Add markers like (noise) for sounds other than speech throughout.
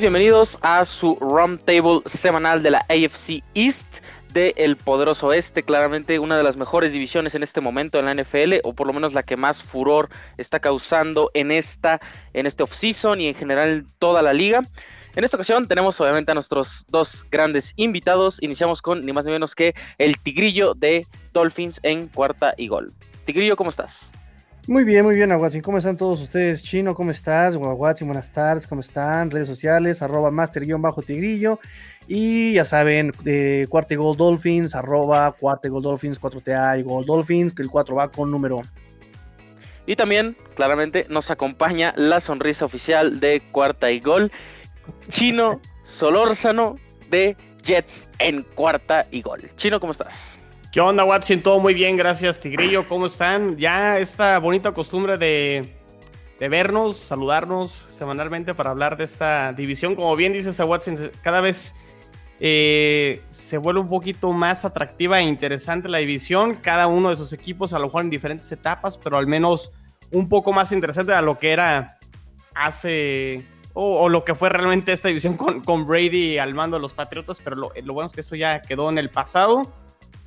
Bienvenidos a su Roundtable semanal de la AFC East del el poderoso este, claramente una de las mejores divisiones en este momento en la NFL, o por lo menos la que más furor está causando en esta, en este offseason y en general toda la liga. En esta ocasión tenemos obviamente a nuestros dos grandes invitados. Iniciamos con ni más ni menos que el Tigrillo de Dolphins en cuarta y gol. Tigrillo, ¿cómo estás? Muy bien, muy bien, Aguatzin. ¿Cómo están todos ustedes? Chino, ¿cómo estás? Aguatzin, buenas tardes, ¿cómo están? Redes sociales, arroba master-tigrillo. Y ya saben, de Cuarta Gol Dolphins, arroba Cuarta Gol Dolphins, 4TA y Gol Dolphins, que el 4 va con número. Y también, claramente, nos acompaña la sonrisa oficial de Cuarta y Gol, Chino (laughs) Solórzano de Jets en Cuarta y Gol. Chino, ¿cómo estás? ¿Qué onda, Watson? Todo muy bien, gracias, Tigrillo. ¿Cómo están? Ya esta bonita costumbre de, vernos, saludarnos semanalmente para hablar de esta división. Como bien dices, Watson, cada vez eh, se vuelve un poquito más atractiva e interesante la división. Cada uno de sus equipos, a lo mejor en diferentes etapas, pero al menos un poco más interesante a lo que era hace. O, lo que fue realmente esta división con, Brady al mando de los Patriotas, pero lo bueno es que eso ya quedó en el pasado.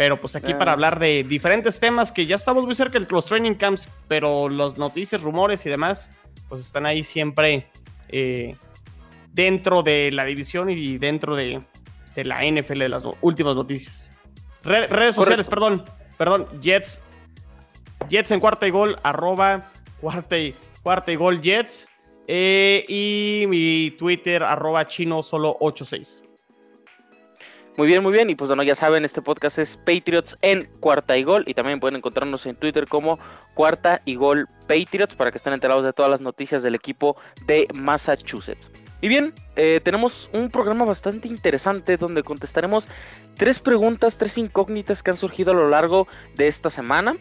Pero pues aquí para hablar de diferentes temas que ya estamos muy cerca de los training camps, pero las noticias, rumores y demás, pues están ahí siempre eh, dentro de la división y dentro de, la NFL, de las últimas noticias. redes sociales, perdón, perdón, Jets. Jets en cuarta y gol, arroba cuarta y, cuarta y gol Jets. Eh, y mi Twitter, arroba chino solo 86. Muy bien, muy bien. Y pues bueno, ya saben, este podcast es Patriots en cuarta y gol. Y también pueden encontrarnos en Twitter como cuarta y gol Patriots para que estén enterados de todas las noticias del equipo de Massachusetts. Y bien, eh, tenemos un programa bastante interesante donde contestaremos tres preguntas, tres incógnitas que han surgido a lo largo de esta semana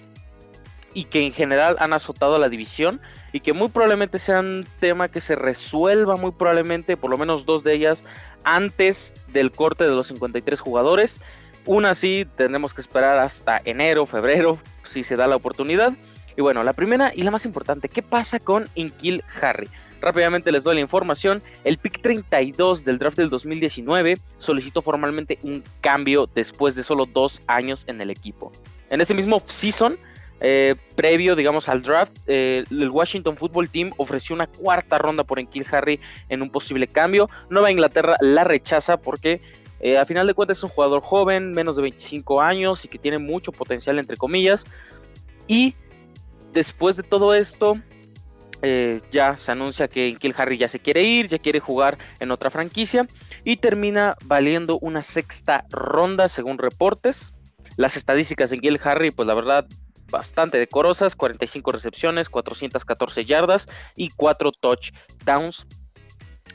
y que en general han azotado la división y que muy probablemente sean tema que se resuelva muy probablemente, por lo menos dos de ellas, antes del corte de los 53 jugadores. Una sí tendremos que esperar hasta enero, febrero, si se da la oportunidad. Y bueno, la primera y la más importante, ¿qué pasa con Inkil Harry? Rápidamente les doy la información. El pick 32 del draft del 2019 solicitó formalmente un cambio después de solo dos años en el equipo. En este mismo season, eh, previo, digamos, al draft, eh, el Washington Football Team ofreció una cuarta ronda por Enkil Harry en un posible cambio. Nueva Inglaterra la rechaza porque eh, a final de cuentas es un jugador joven, menos de 25 años y que tiene mucho potencial, entre comillas. Y después de todo esto, ya se anuncia que Enkil Harry ya se quiere ir, ya quiere jugar en otra franquicia y termina valiendo una sexta ronda según reportes. Las estadísticas de Enkil Harry, pues la verdad, bastante decorosas, 45 recepciones, 414 yardas y 4 touchdowns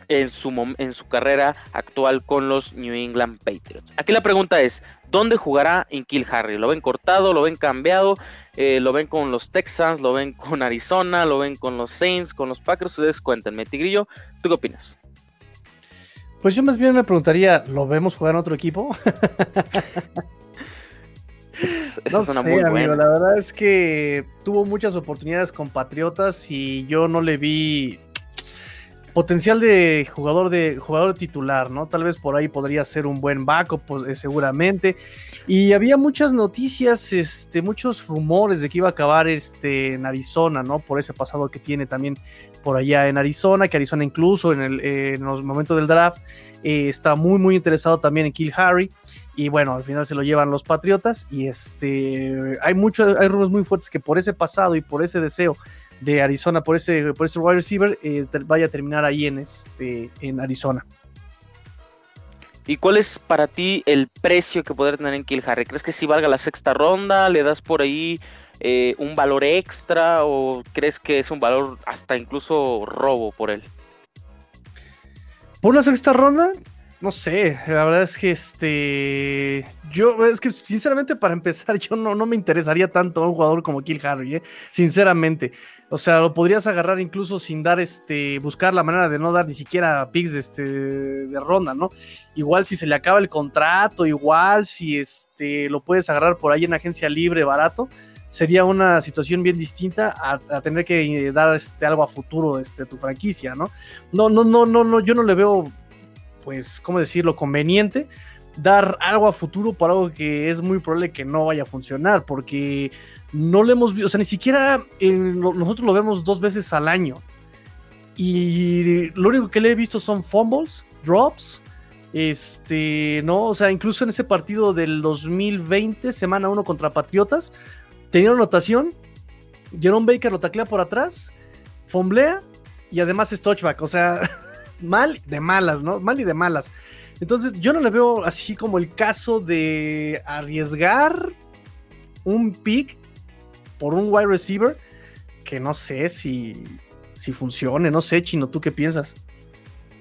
en su, en su carrera actual con los New England Patriots. Aquí la pregunta es, ¿dónde jugará Kill Harry? ¿Lo ven cortado? ¿Lo ven cambiado? Eh, ¿Lo ven con los Texans? ¿Lo ven con Arizona? ¿Lo ven con los Saints? ¿Con los Packers? Ustedes cuéntenme, Tigrillo, ¿tú qué opinas? Pues yo más bien me preguntaría, ¿lo vemos jugar en otro equipo? (laughs) no sé, amigo, la verdad es que tuvo muchas oportunidades con Patriotas y yo no le vi potencial de jugador de jugador titular, ¿no? Tal vez por ahí podría ser un buen backup, pues, eh, seguramente. Y había muchas noticias, este, muchos rumores de que iba a acabar este, en Arizona, ¿no? Por ese pasado que tiene también por allá en Arizona, que Arizona incluso en, el, en los momentos del draft eh, está muy, muy interesado también en Kill Harry. Y bueno, al final se lo llevan los Patriotas. Y este hay muchos, hay rumores muy fuertes que por ese pasado y por ese deseo de Arizona, por ese, por ese wide receiver, eh, vaya a terminar ahí en este, en Arizona. ¿Y cuál es para ti el precio que podría tener en Kill Harry? ¿Crees que si valga la sexta ronda? ¿Le das por ahí eh, un valor extra? ¿O crees que es un valor hasta incluso robo por él? Por una sexta ronda, no sé, la verdad es que este. Yo, es que sinceramente, para empezar, (laughs) yo no, no me interesaría tanto a un jugador como Kill Harry, ¿eh? sinceramente. O sea, lo podrías agarrar incluso sin dar este. buscar la manera de no dar ni siquiera picks de, este, de ronda, ¿no? Igual si se le acaba el contrato, igual si este lo puedes agarrar por ahí en agencia libre barato sería una situación bien distinta a, tener que dar este, algo a futuro este, tu franquicia, ¿no? No, no, no, no, no, yo no le veo, pues, ¿cómo decirlo?, conveniente dar algo a futuro por algo que es muy probable que no vaya a funcionar, porque no lo hemos visto, o sea, ni siquiera nosotros lo vemos dos veces al año. Y lo único que le he visto son fumbles, drops, este, no, o sea, incluso en ese partido del 2020, semana 1 contra Patriotas, tenía una anotación, Jerome Baker lo taclea por atrás, fomblea y además es touchback, o sea, (laughs) mal de malas, ¿no? Mal y de malas. Entonces, yo no le veo así como el caso de arriesgar un pick por un wide receiver que no sé si, si funcione, no sé, Chino, ¿tú qué piensas?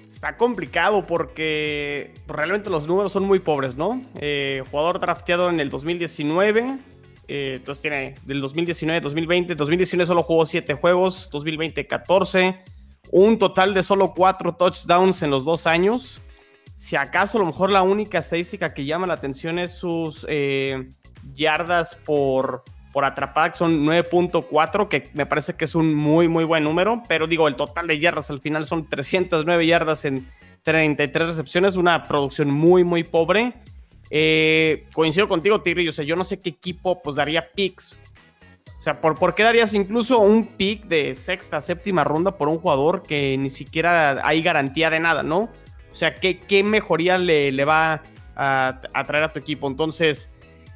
Está complicado porque realmente los números son muy pobres, ¿no? Eh, jugador drafteado en el 2019, eh, entonces tiene del 2019, 2020, 2019 solo jugó 7 juegos, 2020 14, un total de solo 4 touchdowns en los dos años. Si acaso a lo mejor la única estadística que llama la atención es sus eh, yardas por, por atrapada, son 9.4, que me parece que es un muy, muy buen número, pero digo, el total de yardas al final son 309 yardas en 33 recepciones, una producción muy, muy pobre. Eh, coincido contigo, Tigre, o sea, yo no sé qué equipo pues daría picks. Sea, ¿por, ¿por qué darías incluso un pick de sexta, séptima ronda por un jugador que ni siquiera hay garantía de nada, ¿no? O sea, ¿qué, qué mejoría le, le va a, traer a tu equipo? Entonces,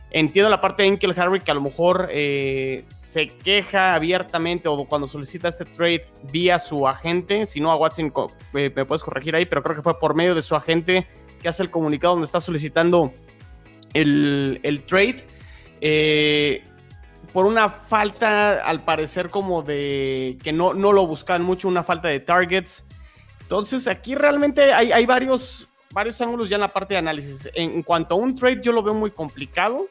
entiendo la parte de Inkel Harry que a lo mejor eh, se queja abiertamente o cuando solicita este trade vía su agente. Si no, a Watson eh, me puedes corregir ahí, pero creo que fue por medio de su agente que hace el comunicado donde está solicitando el, el trade. Eh, por una falta, al parecer, como de que no, no lo buscan mucho, una falta de targets. Entonces, aquí realmente hay, varios, varios ángulos ya en la parte de análisis. En, cuanto a un trade, yo lo veo muy complicado.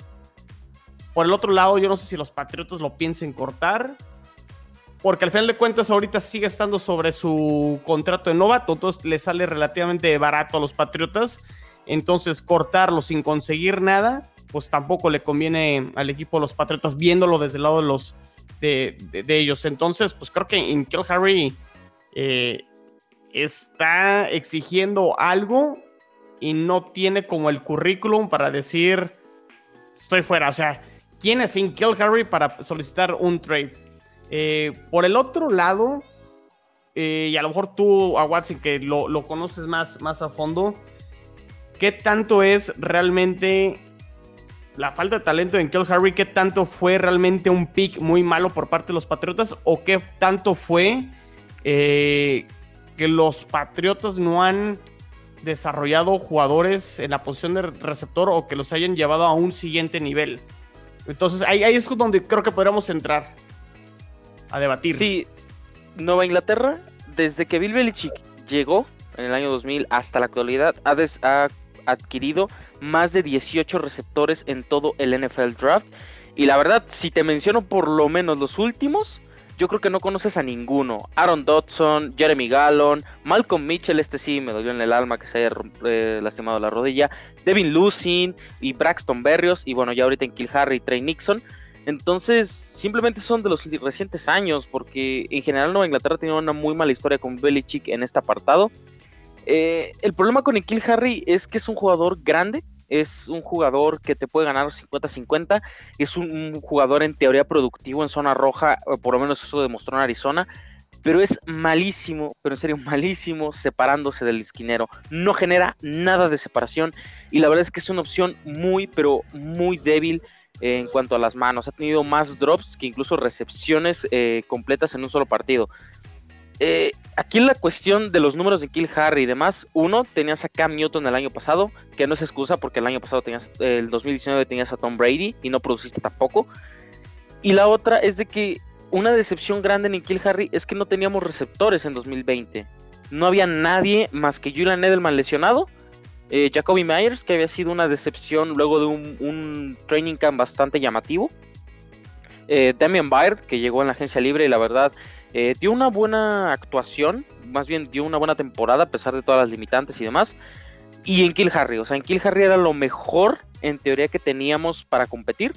Por el otro lado, yo no sé si los Patriotas lo piensen cortar. Porque al final de cuentas, ahorita sigue estando sobre su contrato de novato. Entonces, le sale relativamente barato a los Patriotas. Entonces, cortarlo sin conseguir nada, pues tampoco le conviene al equipo de los Patriotas viéndolo desde el lado de los de, ellos. Entonces, pues creo que en Harry eh, está exigiendo algo y no tiene como el currículum para decir estoy fuera. O sea, ¿quién es Kill Harry para solicitar un trade? Eh, por el otro lado, eh, y a lo mejor tú, a Watson, que lo, conoces más, más a fondo, ¿qué tanto es realmente la falta de talento en Kill Harry? ¿Qué tanto fue realmente un pick muy malo por parte de los Patriotas? ¿O qué tanto fue eh, que los Patriotas no han desarrollado jugadores en la posición de receptor o que los hayan llevado a un siguiente nivel. Entonces ahí, es donde creo que podríamos entrar a debatir. Sí, Nueva Inglaterra, desde que Bill Belichick llegó en el año 2000 hasta la actualidad, ha adquirido más de 18 receptores en todo el NFL Draft. Y la verdad, si te menciono por lo menos los últimos, yo creo que no conoces a ninguno. Aaron Dodson, Jeremy Gallon, Malcolm Mitchell, este sí me dolió en el alma que se haya eh, lastimado la rodilla, Devin Lucin y Braxton Berrios, y bueno, ya ahorita en Kill Harry, Trey Nixon. Entonces, simplemente son de los recientes años, porque en general Nueva Inglaterra tiene una muy mala historia con Belichick en este apartado. Eh, el problema con Kill Harry es que es un jugador grande, es un jugador que te puede ganar 50-50, es un, jugador en teoría productivo en zona roja, por lo menos eso demostró en Arizona, pero es malísimo, pero en serio malísimo separándose del esquinero, no genera nada de separación y la verdad es que es una opción muy, pero muy débil en cuanto a las manos, ha tenido más drops que incluso recepciones eh, completas en un solo partido. Eh, aquí la cuestión de los números de Kill Harry y demás, uno, tenías a Cam Newton el año pasado, que no es excusa porque el año pasado tenías, el 2019 tenías a Tom Brady y no produciste tampoco. Y la otra es de que una decepción grande en Kill Harry es que no teníamos receptores en 2020. No había nadie más que Julian Edelman lesionado, eh, Jacoby Myers, que había sido una decepción luego de un, training camp bastante llamativo. Eh, Damian Byrd, que llegó en la agencia libre y la verdad eh, dio una buena actuación, más bien dio una buena temporada a pesar de todas las limitantes y demás. Y en Kill Harry, o sea, en Kill Harry era lo mejor en teoría que teníamos para competir.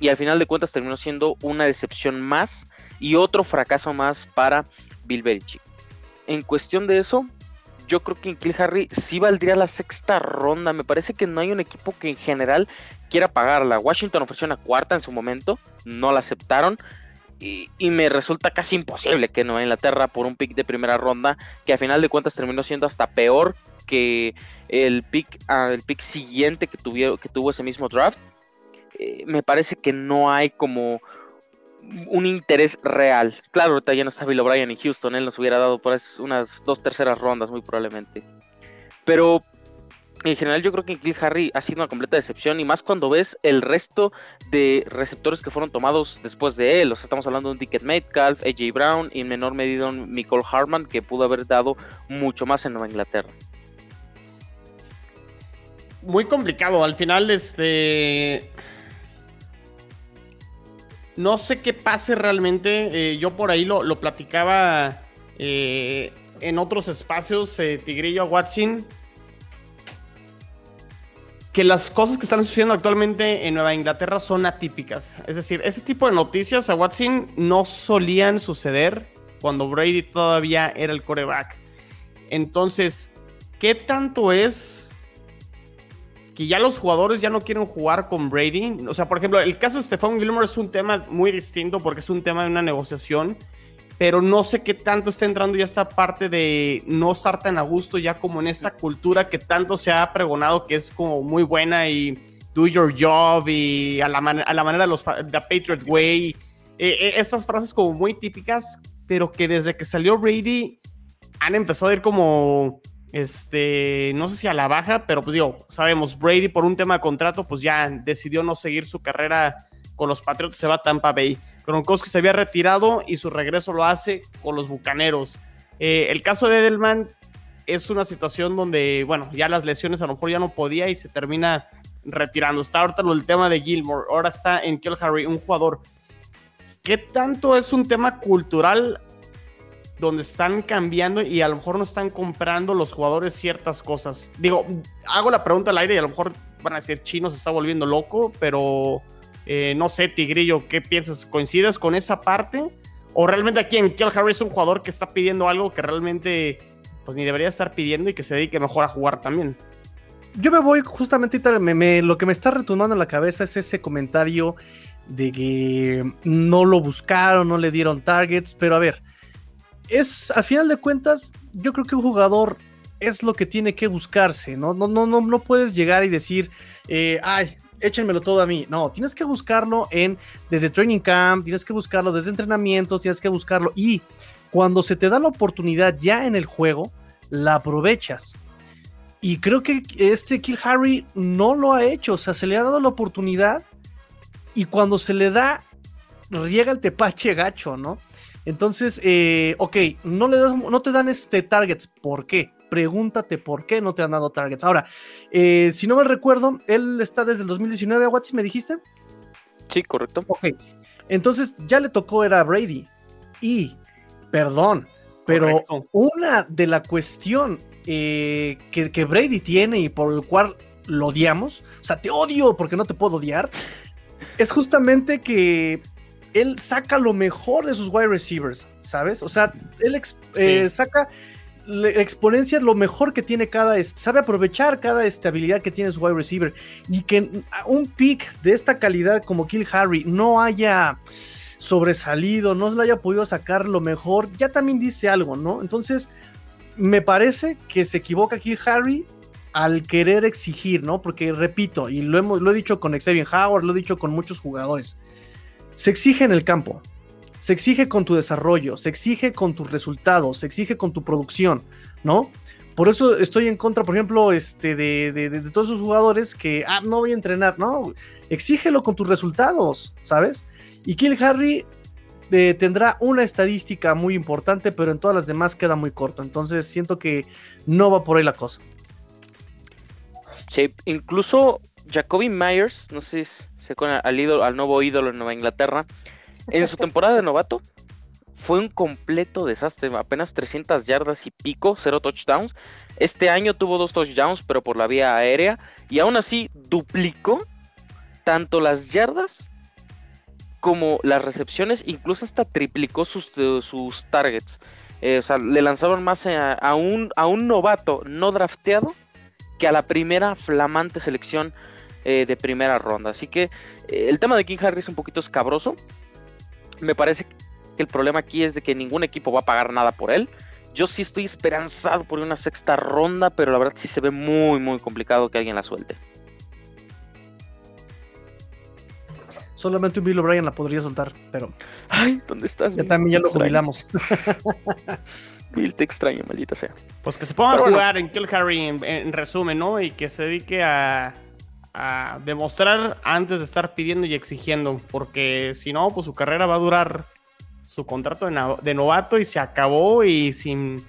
y al final de cuentas terminó siendo una decepción más y otro fracaso más para Bill Belichick. En cuestión de eso, yo creo que en Kill Harry sí valdría la sexta ronda. Me parece que no hay un equipo que en general quiera pagarla. Washington ofreció una cuarta en su momento, no la aceptaron. Y, me resulta casi imposible que Nueva Inglaterra por un pick de primera ronda, que a final de cuentas terminó siendo hasta peor que el pick, ah, el pick siguiente que, tuvieron, que tuvo ese mismo draft. Eh, me parece que no hay como un interés real. Claro, ahorita ya no está Bill O'Brien en Houston, él nos hubiera dado por unas dos terceras rondas muy probablemente. Pero en general yo creo que Kill Harry ha sido una completa decepción y más cuando ves el resto de receptores que fueron tomados después de él. O sea, estamos hablando de un Ticket Metcalf, AJ Brown y en menor medida un Nicole Harman que pudo haber dado mucho más en Nueva Inglaterra. Muy complicado, al final este no sé qué pase realmente. Eh, yo por ahí lo, platicaba eh, en otros espacios, eh, Tigrillo Watson. Que las cosas que están sucediendo actualmente en Nueva Inglaterra son atípicas. Es decir, ese tipo de noticias a Watson no solían suceder cuando Brady todavía era el coreback. Entonces, ¿qué tanto es que ya los jugadores ya no quieren jugar con Brady. O sea, por ejemplo, el caso de Stephon Gilmore es un tema muy distinto porque es un tema de una negociación, pero no sé qué tanto está entrando ya esta parte de no estar tan a gusto ya como en esta cultura que tanto se ha pregonado que es como muy buena y do your job y a la, a la manera de los The Patriot Way. Eh, eh, estas frases como muy típicas, pero que desde que salió Brady han empezado a ir como este, no sé si a la baja, pero pues digo, sabemos, Brady por un tema de contrato, pues ya decidió no seguir su carrera con los Patriots, se va a Tampa Bay. Gronkowski se había retirado y su regreso lo hace con los Bucaneros. Eh, el caso de Edelman es una situación donde, bueno, ya las lesiones a lo mejor ya no podía y se termina retirando. Está ahorita el tema de Gilmore, ahora está en Kill Harry, un jugador. ¿Qué tanto es un tema cultural donde están cambiando y a lo mejor no están comprando los jugadores ciertas cosas. Digo, hago la pregunta al aire y a lo mejor van a decir Chino se está volviendo loco, pero eh, no sé, Tigrillo, ¿qué piensas? ¿Coincides con esa parte? ¿O realmente aquí en Kill Harry es un jugador que está pidiendo algo que realmente pues ni debería estar pidiendo y que se dedique mejor a jugar también? Yo me voy justamente, lo que me está retumbando en la cabeza es ese comentario de que no lo buscaron, no le dieron targets, pero a ver, es, al final de cuentas, yo creo que un jugador es lo que tiene que buscarse, ¿no? No, no, no, no puedes llegar y decir, eh, ay, échenmelo todo a mí. No, tienes que buscarlo en desde training camp, tienes que buscarlo desde entrenamientos, tienes que buscarlo y cuando se te da la oportunidad ya en el juego, la aprovechas. Y creo que este Kill Harry no lo ha hecho, o sea, se le ha dado la oportunidad y cuando se le da, riega el tepache gacho, ¿no? Entonces, eh, ok, no, le das, no te dan este targets. ¿Por qué? Pregúntate por qué no te han dado targets. Ahora, eh, si no me recuerdo, él está desde el 2019 a Watson, ¿me dijiste? Sí, correcto. Ok, entonces ya le tocó era a Brady. Y, perdón, pero una de la cuestión eh, que, que Brady tiene y por el cual lo odiamos, o sea, te odio porque no te puedo odiar, es justamente que él saca lo mejor de sus wide receivers, ¿sabes? O sea, él eh, saca la exponencia lo mejor que tiene cada, sabe aprovechar cada estabilidad que tiene su wide receiver y que un pick de esta calidad como Kill Harry no haya sobresalido, no lo haya podido sacar lo mejor, ya también dice algo, ¿no? Entonces, me parece que se equivoca Kill Harry al querer exigir, ¿no? Porque repito, y lo, hemos, lo he dicho con Xavier Howard, lo he dicho con muchos jugadores, se exige en el campo, se exige con tu desarrollo, se exige con tus resultados, se exige con tu producción, ¿no? Por eso estoy en contra, por ejemplo, este, de, todos esos jugadores que, ah, no voy a entrenar, no, exígelo con tus resultados, ¿sabes? Y Kill Harry eh, tendrá una estadística muy importante, pero en todas las demás queda muy corto, entonces siento que no va por ahí la cosa. Sí, incluso Jacoby Myers, no sé si se con al, ídolo, al nuevo ídolo en Nueva Inglaterra, en su temporada de novato fue un completo desastre, apenas 300 yardas y pico, cero touchdowns. Este año tuvo dos touchdowns, pero por la vía aérea, y aún así duplicó tanto las yardas como las recepciones, incluso hasta triplicó sus, sus targets. Eh, o sea, le lanzaron más a, un, a un novato no drafteado que a la primera flamante selección eh, de primera ronda. Así que eh, el tema de King Harry es un poquito escabroso. Me parece que el problema aquí es de que ningún equipo va a pagar nada por él. Yo sí estoy esperanzado por una sexta ronda, pero la verdad sí se ve muy, muy complicado que alguien la suelte. Solamente un Bill O'Brien la podría soltar, pero. Ay, ¿dónde estás? Ya también ya lo jubilamos. (laughs) (laughs) Bill te extraño, maldita sea. Pues que se ponga a jugar en Kill Harry en, resumen, ¿no? Y que se dedique a, a demostrar antes de estar pidiendo y exigiendo. Porque si no, pues su carrera va a durar su contrato de, novato y se acabó y sin,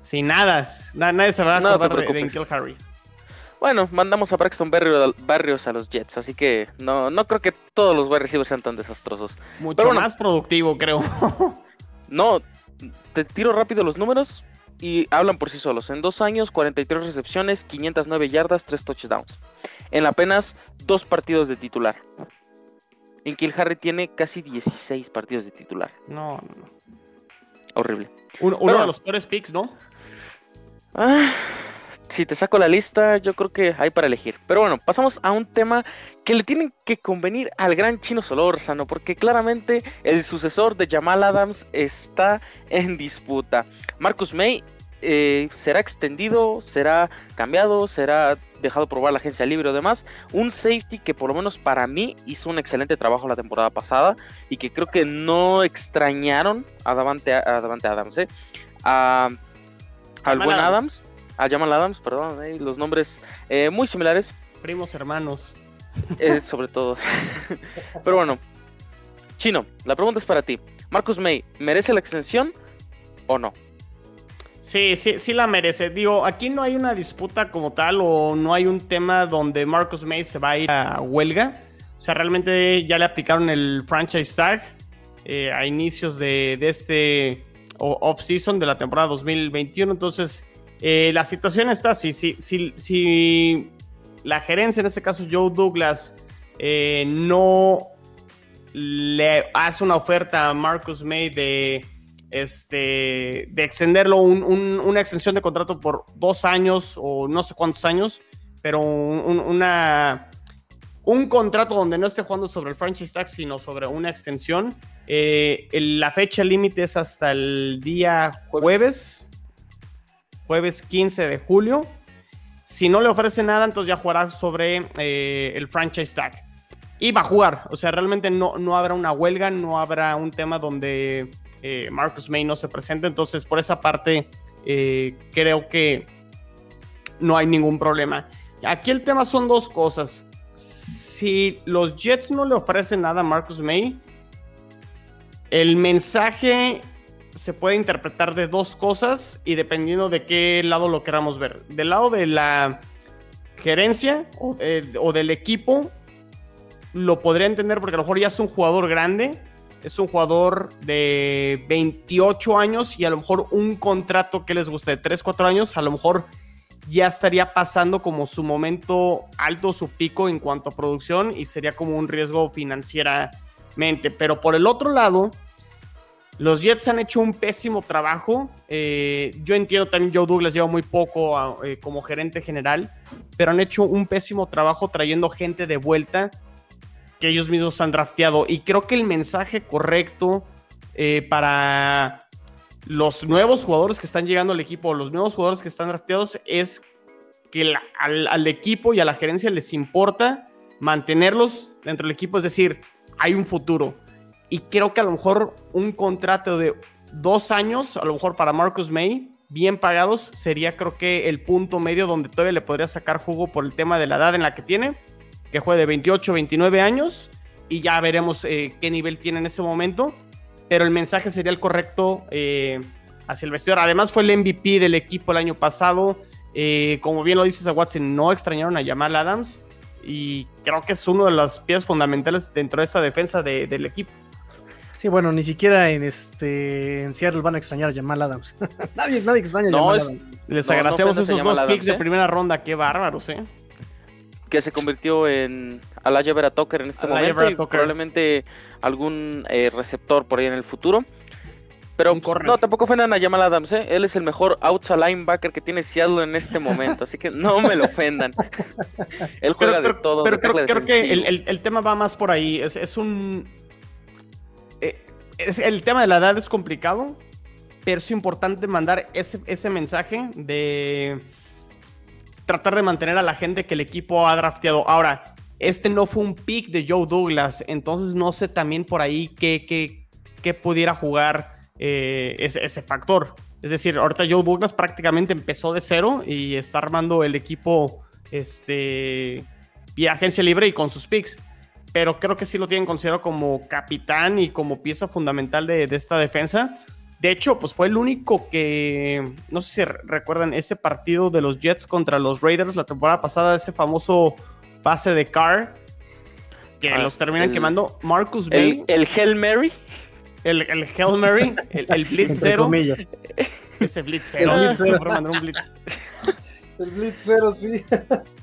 sin nada. Nadie se va a acordar de, de Kill Harry. Bueno, mandamos a Braxton Barrios a los Jets, así que no, no creo que todos los wide sean tan desastrosos. Mucho más productivo, creo. (laughs) no, te tiro rápido los números y hablan por sí solos. En dos años, 43 recepciones, 509 yardas, 3 touchdowns. En apenas dos partidos de titular. En Kill Harry tiene casi 16 partidos de titular. No, no, no. Horrible. Uno, de los peores picks, ¿no? Ah, si te saco la lista, yo creo que hay para elegir. Pero bueno, pasamos a un tema que le tienen que convenir al gran chino Solórzano, porque claramente el sucesor de Jamal Adams está en disputa. Marcus May eh, será extendido, será cambiado, será dejado probar la agencia libre o demás. Un safety que por lo menos para mí hizo un excelente trabajo la temporada pasada y que creo que no extrañaron a Davante, a Adams, ¿eh? al buen Adams a Jamal Adams, perdón, eh, los nombres eh, muy similares. Primos hermanos. Eh, sobre todo. (laughs) Pero bueno, Chino, la pregunta es para ti. Marcus May, ¿merece la extensión o no? Sí, sí, sí la merece. Digo, aquí no hay una disputa como tal o no hay un tema donde Marcus May se va a ir a huelga. O sea, realmente ya le aplicaron el franchise tag a inicios de, de este off-season de la temporada 2021. Entonces, eh, la situación está así, si, si, si, la gerencia, en este caso Joe Douglas, eh, no le hace una oferta a Marcus May de, este, de extenderlo, una extensión de contrato por dos años o no sé cuántos años, pero una, un contrato donde no esté jugando sobre el franchise tag, sino sobre una extensión. Eh, la fecha límite es hasta el día jueves jueves 15 de julio. Si no le ofrece nada, entonces ya jugará sobre eh, el franchise tag. Y va a jugar. O sea, realmente no, no habrá una huelga, no habrá un tema donde eh, Marcus May no se presente. Entonces, por esa parte, eh, creo que no hay ningún problema. Aquí el tema son dos cosas. Si los Jets no le ofrecen nada a Marcus May, el mensaje se puede interpretar de dos cosas y dependiendo de qué lado lo queramos ver. Del lado de la gerencia o, del equipo, lo podría entender porque a lo mejor ya es un jugador grande, es un jugador de 28 años y a lo mejor un contrato que les guste de 3, 4 años, a lo mejor ya estaría pasando como su momento alto, su pico en cuanto a producción y sería como un riesgo financieramente. Pero por el otro lado, los Jets han hecho un pésimo trabajo. Eh, yo entiendo también Joe Douglas lleva muy poco eh, como gerente general, pero han hecho un pésimo trabajo trayendo gente de vuelta ellos mismos han drafteado. Y creo que el mensaje correcto eh, para los nuevos jugadores que están llegando al equipo, los nuevos jugadores que están drafteados, es que al equipo y a la gerencia les importa mantenerlos dentro del equipo. Es decir, hay un futuro y creo que a lo mejor un contrato de dos años, a lo mejor para Marcus May, bien pagados, sería creo que el punto medio donde todavía le podría sacar jugo por el tema de la edad en la que tiene, que juega de 28, 29 años, y ya veremos eh, qué nivel tiene en ese momento. Pero el mensaje sería el correcto eh, hacia el vestidor. Además, fue el MVP del equipo el año pasado. Eh, como bien lo dices a Watson, no extrañaron a Jamal Adams. Y creo que es uno de las piezas fundamentales dentro de esta defensa del equipo. Sí, bueno, ni siquiera en este en Seattle van a extrañar a Jamal Adams. (laughs) nadie, nadie extraña a Jamal Adams. Les agradecemos esos dos picks de primera ronda, qué bárbaros, ¿eh? Que se convirtió en Alaya Vera Tucker en este momento y probablemente algún eh, receptor por ahí en el futuro. Pero no, tampoco ofendan a Jamal Adams, ¿eh? Él es el mejor outside linebacker que tiene Seattle en este momento, así que no me lo ofendan. Él juega de todo. Pero creo, que el, tema va más por ahí. Es, un... Eh, es, el tema de la edad es complicado, pero es importante mandar ese, ese mensaje de tratar de mantener a la gente que el equipo ha drafteado. Ahora, este no fue un pick de Joe Douglas, entonces no sé también por ahí qué, qué, pudiera jugar eh, ese, factor. Es decir, ahorita Joe Douglas prácticamente empezó de cero y está armando el equipo este, vía agencia libre y con sus picks. Pero creo que sí lo tienen considerado como capitán y como pieza fundamental de esta defensa. De hecho, pues fue el único que, no sé si recuerdan ese partido de los Jets contra los Raiders la temporada pasada, ese famoso pase de Carr, que ah, los terminan quemando. Marcus Bay. El, Hail Mary. El, el Hail Mary, el, Blitz Zero. Ese Blitz Zero. (laughs) El Blitz Zero. El Blitz Zero, sí.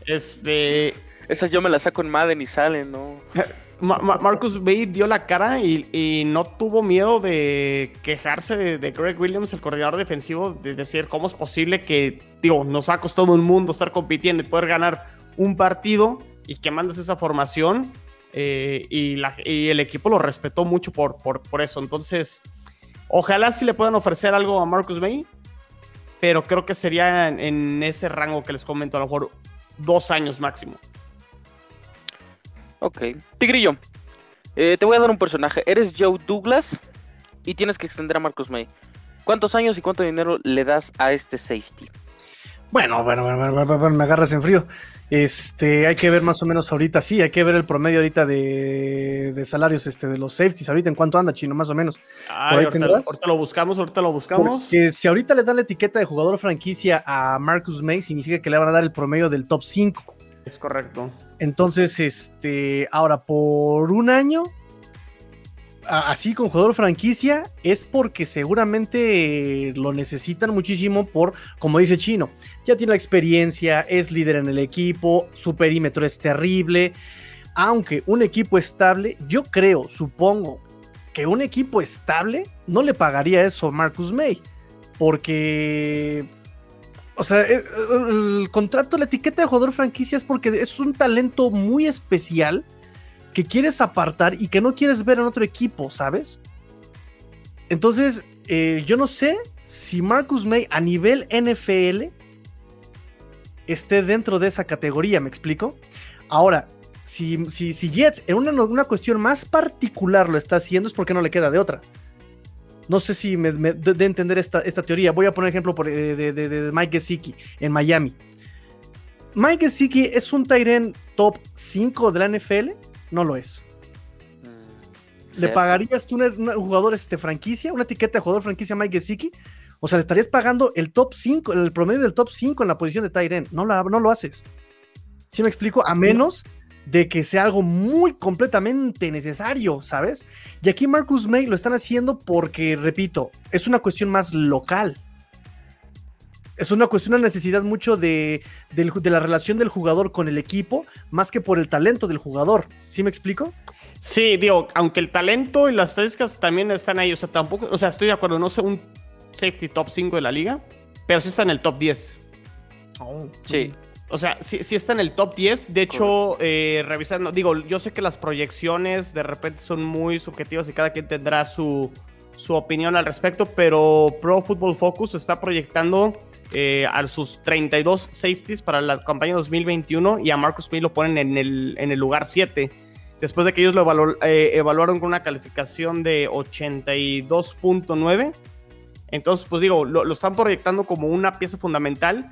Este. Esas yo me las saco en Madden y salen, ¿no? (laughs) Marcus Bay dio la cara y, no tuvo miedo de quejarse de, Greg Williams, el coordinador defensivo, de decir cómo es posible que, digo, nos ha costado un mundo estar compitiendo y poder ganar un partido y que mandes esa formación. Eh, y, el equipo lo respetó mucho por, por, eso. Entonces, ojalá sí le puedan ofrecer algo a Marcus Bay, pero creo que sería en ese rango que les comento, a lo mejor dos años máximo. Ok. Tigrillo, eh, te voy a dar un personaje. Eres Joe Douglas y tienes que extender a Marcus May. ¿Cuántos años y cuánto dinero le das a este safety? Bueno, bueno, bueno, me agarras en frío. Este, hay que ver más o menos ahorita, sí, hay que ver el promedio ahorita de, salarios este, de los safeties, ahorita en cuánto anda, chino, más o menos. ahorita, lo buscamos, ahorita lo buscamos. Porque si ahorita le dan la etiqueta de jugador franquicia a Marcus May, significa que le van a dar el promedio del top 5. Es correcto. Entonces, este, ahora por un año, así con jugador franquicia, es porque seguramente lo necesitan muchísimo por, como dice Chino, ya tiene la experiencia, es líder en el equipo, su perímetro es terrible. Aunque un equipo estable, yo creo, supongo que un equipo estable no le pagaría eso a Marcus May. Porque o sea, eh, el, contrato, la etiqueta de jugador franquicia es porque es un talento muy especial que quieres apartar y que no quieres ver en otro equipo, ¿sabes? Entonces, eh, yo no sé si Marcus May a nivel NFL esté dentro de esa categoría, ¿me explico? Ahora, si, si, si Jets en una, una cuestión más particular lo está haciendo es porque no le queda de otra. No sé si me, de, entender esta, esta, teoría. Voy a poner ejemplo por, eh, de, Mike Gesicki en Miami. Mike Gesicki es un Tyren top 5 de la NFL. No lo es. Mm, ¿Le pagarías tú un jugador este, franquicia, una etiqueta de jugador franquicia a Mike Gesicki? O sea, le estarías pagando el top 5, el promedio del top 5 en la posición de Tyren. No, no lo haces. ¿Sí me explico? A menos de que sea algo muy completamente necesario, ¿sabes? Y aquí Marcus May lo están haciendo porque, repito, es una cuestión más local. Es una cuestión, una necesidad mucho de, de, la relación del jugador con el equipo, más que por el talento del jugador. ¿Sí me explico? Sí, digo, aunque el talento y las estadísticas también están ahí, o sea, tampoco, o sea, estoy de acuerdo, no sé un safety top 5 de la liga, pero sí está en el top 10. sí. O sea, sí, está en el top 10. De hecho, eh, revisando, digo, yo sé que las proyecciones de repente son muy subjetivas y cada quien tendrá su, opinión al respecto, pero Pro Football Focus está proyectando eh, a sus 32 safeties para la campaña 2021 y a Marcus May lo ponen en el, en el lugar 7. Después de que ellos lo eh, evaluaron con una calificación de 82.9. Entonces, pues digo, lo, lo, están proyectando como una pieza fundamental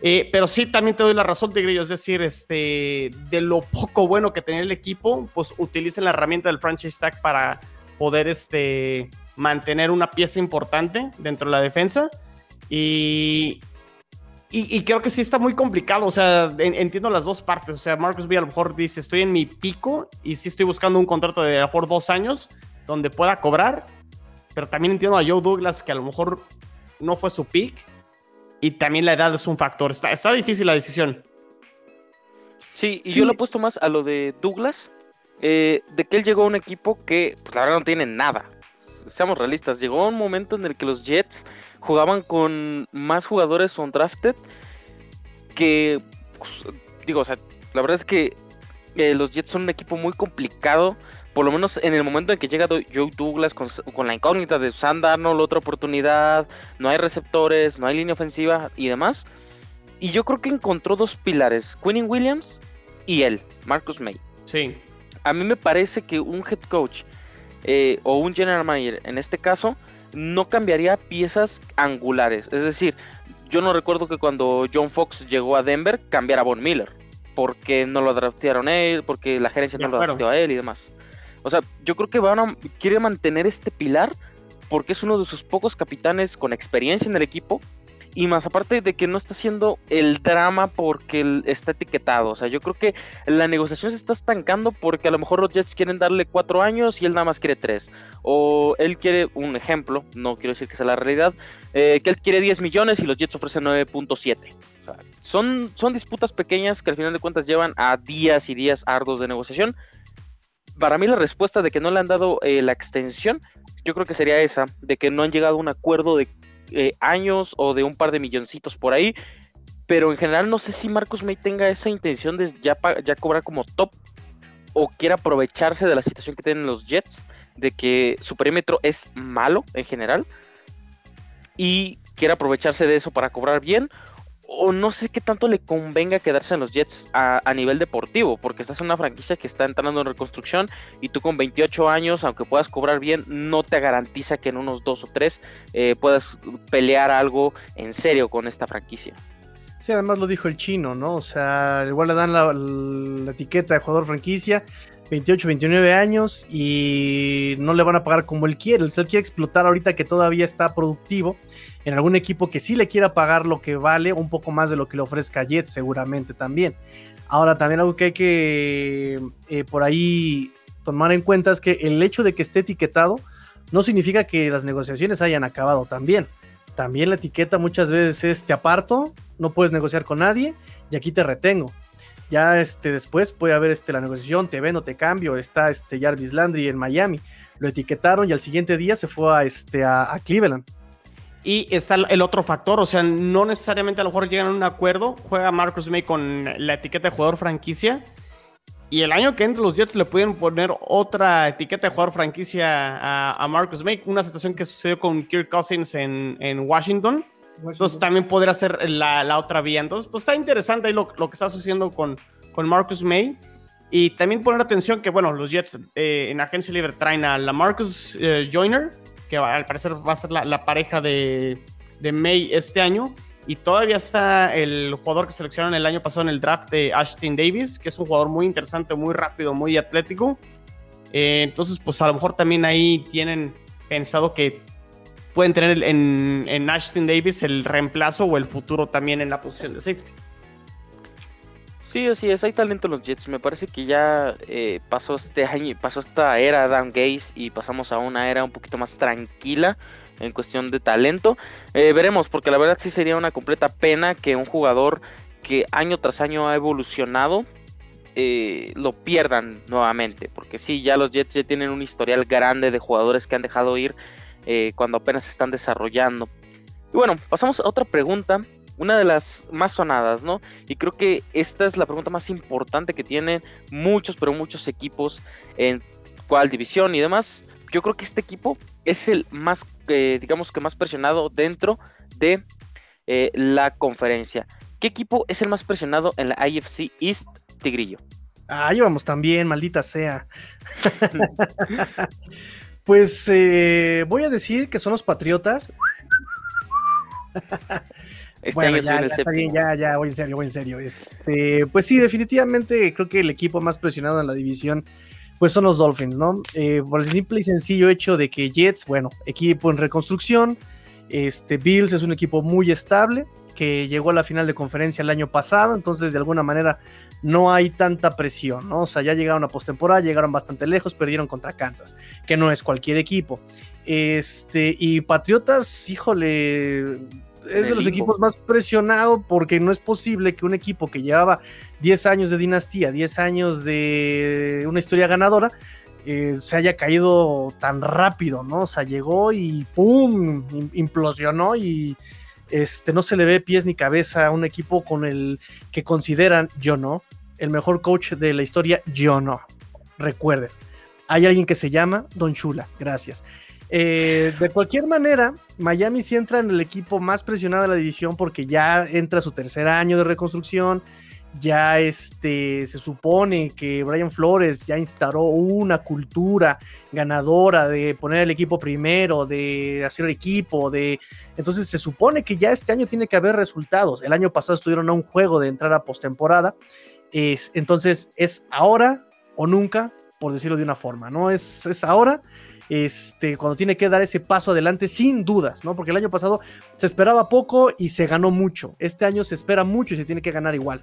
eh, pero sí, también te doy la razón, Tigrillo. Es decir, este, de lo poco bueno que tenía el equipo, pues utilicen la herramienta del franchise tag para poder este, mantener una pieza importante dentro de la defensa. Y, y, creo que sí está muy complicado. O sea, entiendo las dos partes. O sea, Marcus B a lo mejor dice: Estoy en mi pico y sí estoy buscando un contrato de a lo mejor dos años donde pueda cobrar. Pero también entiendo a Joe Douglas que a lo mejor no fue su pick y también la edad es un factor. Está, está difícil la decisión. Sí, y yo lo he puesto más a lo de Douglas, eh, de que él llegó a un equipo que, pues la verdad, no tiene nada. Seamos realistas, llegó a un momento en el que los Jets jugaban con más jugadores on drafted que, pues, digo, o sea, la verdad es que eh, los Jets son un equipo muy complicado por lo menos en el momento en que llega Joe Douglas con, la incógnita de Sam Darnold, otra oportunidad, no hay receptores, no hay línea ofensiva y demás. Y yo creo que encontró dos pilares, Quinn Williams y él, Marcus May. Sí. A mí me parece que un head coach eh, o un general manager, en este caso, no cambiaría piezas angulares. Es decir, yo no recuerdo que cuando John Fox llegó a Denver cambiara a Von Miller. Porque no lo draftearon él, porque la gerencia no lo drafteó a él y demás. O sea, yo creo que van a, quiere mantener este pilar porque es uno de sus pocos capitanes con experiencia en el equipo. Y más aparte de que no está haciendo el drama porque está etiquetado. O sea, yo creo que la negociación se está estancando porque a lo mejor los Jets quieren darle cuatro años y él nada más quiere tres. O él quiere, un ejemplo, no quiero decir que sea la realidad, eh, que él quiere 10 millones y los Jets ofrecen 9.7. O sea, son, son disputas pequeñas que al final de cuentas llevan a días y días arduos de negociación para mí la respuesta de que no le han dado eh, la extensión, yo creo que sería esa, de que no han llegado a un acuerdo de eh, años o de un par de milloncitos por ahí. Pero en general no sé si Marcos May tenga esa intención de ya, ya cobrar como top o quiera aprovecharse de la situación que tienen los Jets, de que su perímetro es malo en general y quiera aprovecharse de eso para cobrar bien o no sé qué tanto le convenga quedarse en los Jets a, nivel deportivo, porque estás en una franquicia que está entrando en reconstrucción y tú con 28 años, aunque puedas cobrar bien, no te garantiza que en unos dos o tres eh, puedas pelear algo en serio con esta franquicia. Sí, además lo dijo el chino, ¿no? O sea, igual le dan la, etiqueta de jugador franquicia, 28, 29 años y no le van a pagar como él quiere. Él quiere explotar ahorita que todavía está productivo en algún equipo que sí le quiera pagar lo que vale, un poco más de lo que le ofrezca Jet, seguramente también. Ahora, también algo que hay que eh, por ahí tomar en cuenta es que el hecho de que esté etiquetado no significa que las negociaciones hayan acabado también. También la etiqueta muchas veces es te aparto, no puedes negociar con nadie y aquí te retengo. Ya este, después puede haber este, la negociación, te vendo, te cambio. Está este, Jarvis Landry en Miami. Lo etiquetaron y al siguiente día se fue a, este, a Cleveland. Y está el otro factor, o sea, no necesariamente a lo mejor llegan a un acuerdo. Juega Marcus May con la etiqueta de jugador franquicia. Y el año que entra los Jets le pueden poner otra etiqueta de jugador franquicia a, Marcus May. Una situación que sucedió con Kirk Cousins en, Washington. Entonces también podría ser la, otra vía. Entonces, pues está interesante ahí lo, que está sucediendo con, con Marcus May. Y también poner atención que, bueno, los Jets eh, en agencia libre traen a la Marcus eh, Joyner que al parecer va a ser la, pareja de, May este año. Y todavía está el jugador que seleccionaron el año pasado en el draft de Ashton Davis, que es un jugador muy interesante, muy rápido, muy atlético. Eh, entonces, pues a lo mejor también ahí tienen pensado que pueden tener en, en Ashton Davis el reemplazo o el futuro también en la posición de safety. Sí, así es, hay talento en los Jets. Me parece que ya eh, pasó este año, pasó esta era Dan Gaze y pasamos a una era un poquito más tranquila en cuestión de talento. Eh, veremos, porque la verdad sí sería una completa pena que un jugador que año tras año ha evolucionado eh, lo pierdan nuevamente. Porque sí, ya los Jets ya tienen un historial grande de jugadores que han dejado ir cuando apenas se están desarrollando. Y bueno, pasamos a otra pregunta una de las más sonadas, ¿no? Y creo que esta es la pregunta más importante que tienen muchos, pero muchos equipos en cuál división y demás. Yo creo que este equipo es el más, eh, digamos que más presionado dentro de eh, la conferencia. ¿Qué equipo es el más presionado en la IFC East, Tigrillo? Ahí vamos también, maldita sea. (laughs) pues eh, voy a decir que son los Patriotas. (laughs) Este bueno, ya, está bien, ya, ya, voy en serio, voy en serio. Este, pues sí, definitivamente creo que el equipo más presionado en la división pues son los Dolphins, ¿no? Eh, por el simple y sencillo hecho de que Jets, bueno, equipo en reconstrucción, este Bills es un equipo muy estable que llegó a la final de conferencia el año pasado, entonces de alguna manera no hay tanta presión, ¿no? O sea, ya llegaron a postemporada, llegaron bastante lejos, perdieron contra Kansas, que no es cualquier equipo. Este, y Patriotas, híjole, es de los equipos más presionados porque no es posible que un equipo que llevaba 10 años de dinastía, 10 años de una historia ganadora, eh, se haya caído tan rápido, ¿no? O sea, llegó y ¡pum! implosionó y este, no se le ve pies ni cabeza a un equipo con el que consideran, yo no, el mejor coach de la historia, yo no. Recuerden, hay alguien que se llama Don Chula, gracias. Eh, de cualquier manera, Miami sí entra en el equipo más presionado de la división porque ya entra su tercer año de reconstrucción. Ya este, se supone que Brian Flores ya instauró una cultura ganadora de poner el equipo primero, de hacer equipo, de entonces se supone que ya este año tiene que haber resultados. El año pasado estuvieron a un juego de entrar a postemporada. Es, entonces es ahora o nunca, por decirlo de una forma, ¿no? Es, es ahora este, cuando tiene que dar ese paso adelante sin dudas, ¿no? Porque el año pasado se esperaba poco y se ganó mucho. Este año se espera mucho y se tiene que ganar igual.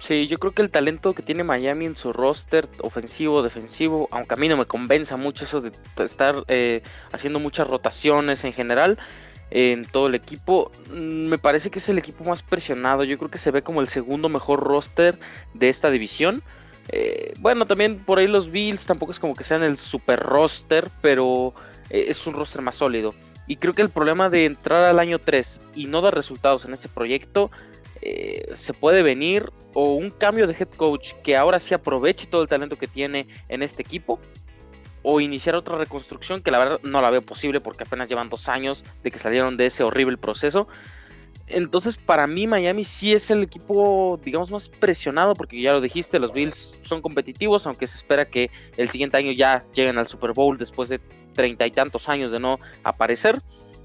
Sí, yo creo que el talento que tiene Miami en su roster ofensivo, defensivo, aunque a mí no me convenza mucho eso de estar eh, haciendo muchas rotaciones en general en todo el equipo, mm, me parece que es el equipo más presionado. Yo creo que se ve como el segundo mejor roster de esta división. Eh, bueno, también por ahí los Bills tampoco es como que sean el super roster, pero eh, es un roster más sólido. Y creo que el problema de entrar al año 3 y no dar resultados en ese proyecto eh, se puede venir o un cambio de head coach que ahora sí aproveche todo el talento que tiene en este equipo o iniciar otra reconstrucción que la verdad no la veo posible porque apenas llevan dos años de que salieron de ese horrible proceso entonces, para mí, Miami sí es el equipo, digamos, más presionado, porque ya lo dijiste, los Bills son competitivos, aunque se espera que el siguiente año ya lleguen al Super Bowl después de treinta y tantos años de no aparecer.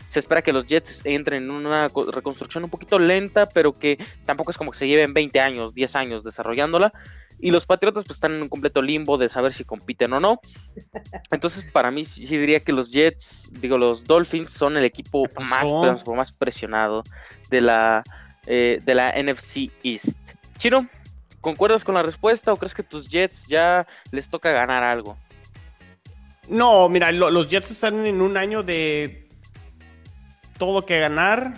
Se espera que los Jets entren en una reconstrucción un poquito lenta, pero que tampoco es como que se lleven 20 años, 10 años desarrollándola. Y los Patriotas pues están en un completo limbo de saber si compiten o no. (laughs) Entonces para mí sí diría que los Jets, digo los Dolphins son el equipo más, más presionado de la, eh, de la NFC East. Chino, ¿concuerdas con la respuesta o crees que tus Jets ya les toca ganar algo? No, mira, los Jets están en un año de todo que ganar,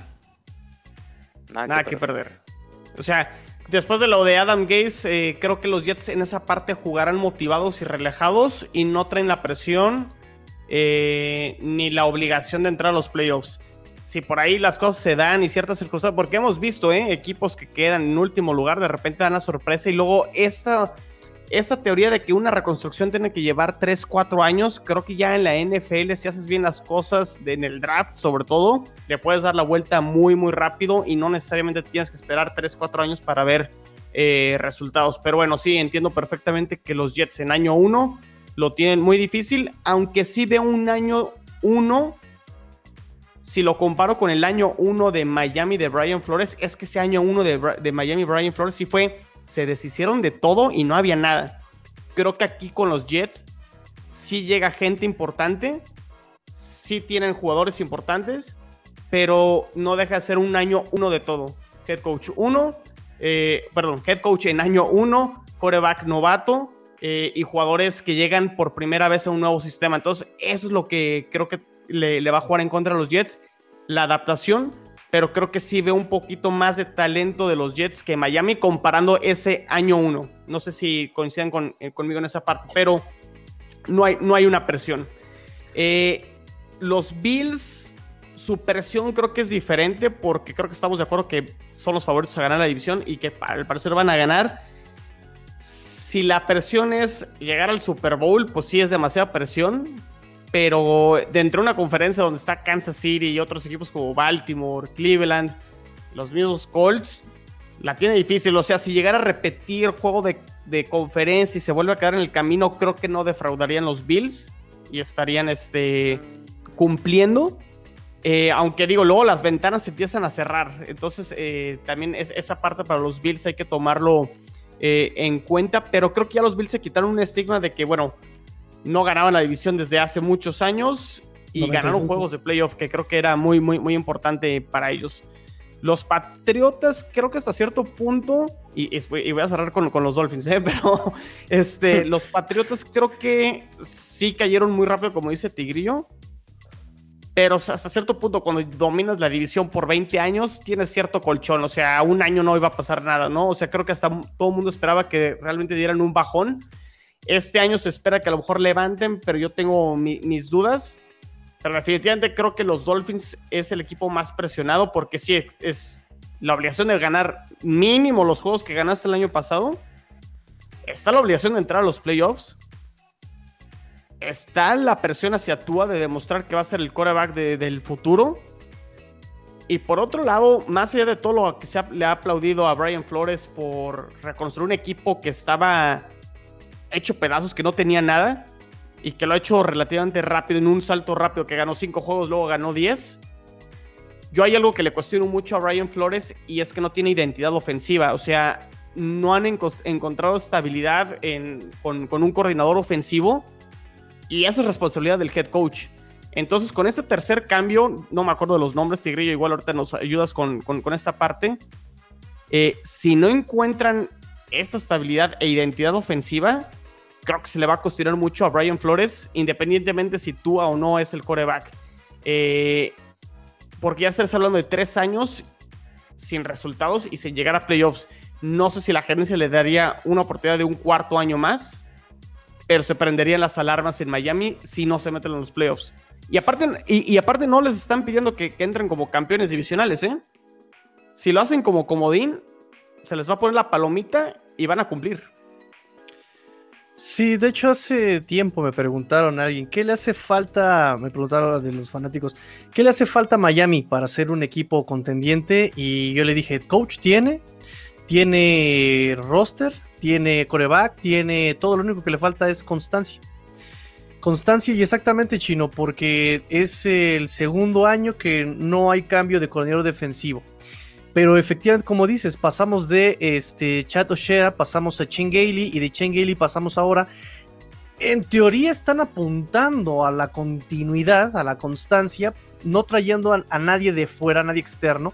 nada, que, perder. O sea, Después de lo de Adam Gates, eh, creo que los Jets en esa parte jugarán motivados y relajados y no traen la presión eh, ni la obligación de entrar a los playoffs. Si por ahí las cosas se dan y ciertas circunstancias, porque hemos visto eh, equipos que quedan en último lugar, de repente dan la sorpresa y luego esta esta teoría de que una reconstrucción tiene que llevar 3, 4 años, creo que ya en la NFL, si haces bien las cosas en el draft, sobre todo, le puedes dar la vuelta muy, muy rápido y no necesariamente tienes que esperar 3, 4 años para ver eh, resultados. Pero bueno, sí, entiendo perfectamente que los Jets en año 1 lo tienen muy difícil, aunque sí veo un año 1 si lo comparo con el año 1 de Miami de Brian Flores, es que ese año 1 de, de Miami Brian Flores sí fue se deshicieron de todo y no había nada. Creo que aquí con los Jets sí llega gente importante, sí tienen jugadores importantes, pero no deja de ser un año uno de todo. Head coach uno, eh, perdón, head coach en año uno, coreback novato eh, y jugadores que llegan por primera vez a un nuevo sistema. Entonces, eso es lo que creo que le, le va a jugar en contra a los Jets. La adaptación pero creo que sí veo un poquito más de talento de los Jets que Miami comparando ese año uno. No sé si coinciden eh, conmigo en esa parte, pero no hay, no hay una presión. Eh, los Bills, su presión creo que es diferente porque creo que estamos de acuerdo que son los favoritos a ganar la división y que al parecer van a ganar. Si la presión es llegar al Super Bowl, pues sí es demasiada presión, pero dentro de una conferencia donde está Kansas City y otros equipos como Baltimore, Cleveland, los mismos Colts, la tiene difícil. O sea, si llegara a repetir juego de, conferencia y se vuelve a quedar en el camino, creo que no defraudarían los Bills y estarían este, cumpliendo. Eh, aunque digo, luego las ventanas empiezan a cerrar. Entonces, eh, también es, esa parte para los Bills hay que tomarlo eh, en cuenta. Pero creo que ya los Bills se quitaron un estigma de que, bueno, no ganaban la división desde hace muchos años y ganaron juegos de playoff, que creo que era muy, muy, muy importante para ellos. Los Patriotas, creo que hasta cierto punto, y, voy a cerrar con, los Dolphins, ¿eh? (laughs) pero este, (laughs) los Patriotas creo que sí cayeron muy rápido, como dice Tigrillo, pero hasta cierto punto, cuando dominas la división por 20 años, tienes cierto colchón. O sea, un año no iba a pasar nada, ¿no? O sea, creo que hasta todo el mundo esperaba que realmente dieran un bajón. Este año se espera que a lo mejor levanten, pero yo tengo mis dudas. Pero definitivamente creo que los Dolphins es el equipo más presionado porque sí, es la obligación de ganar mínimo los juegos que ganaste el año pasado. Está la obligación de entrar a los playoffs está la presión hacia Tua de demostrar que va a ser el coreback del futuro. Y por otro lado, más allá de todo lo que se le ha aplaudido a Brian Flores por reconstruir un equipo que estaba hecho pedazos, que no tenía nada, y que lo ha hecho relativamente rápido, en un salto rápido, que ganó cinco juegos, luego ganó 10. Yo hay algo que le cuestiono mucho a Brian Flores y es que no tiene identidad ofensiva. O sea, no han encontrado estabilidad con, con un coordinador ofensivo y esa es responsabilidad del head coach. Entonces, con este tercer cambio, no me acuerdo de los nombres, Tigrillo, igual ahorita nos ayudas con, esta parte. Eh, si no encuentran esta estabilidad e identidad ofensiva, creo que se le va a cuestionar mucho a Brian Flores, independientemente si tú o no es el coreback. Eh, porque ya estás hablando de tres años sin resultados y sin llegar a playoffs. No sé si la gerencia le daría una oportunidad de un cuarto año más pero se prenderían las alarmas en Miami si no se meten en los playoffs. Y aparte, y, aparte no les están pidiendo que, entren como campeones divisionales, ¿eh? Si lo hacen como comodín, se les va a poner la palomita y van a cumplir. Sí, de hecho hace tiempo me preguntaron a alguien, ¿qué le hace falta? Me preguntaron de los fanáticos, ¿qué le hace falta a Miami para ser un equipo contendiente? Y yo le dije, coach tiene, tiene roster, tiene coreback, tiene todo, lo único que le falta es constancia. Constancia y exactamente chino, porque es el segundo año que no hay cambio de coordinador defensivo. Pero efectivamente, como dices, pasamos de este Chat O'Shea, pasamos a Gailey y de Gailey pasamos ahora. En teoría están apuntando a la continuidad, a la constancia, no trayendo a nadie de fuera, a nadie externo,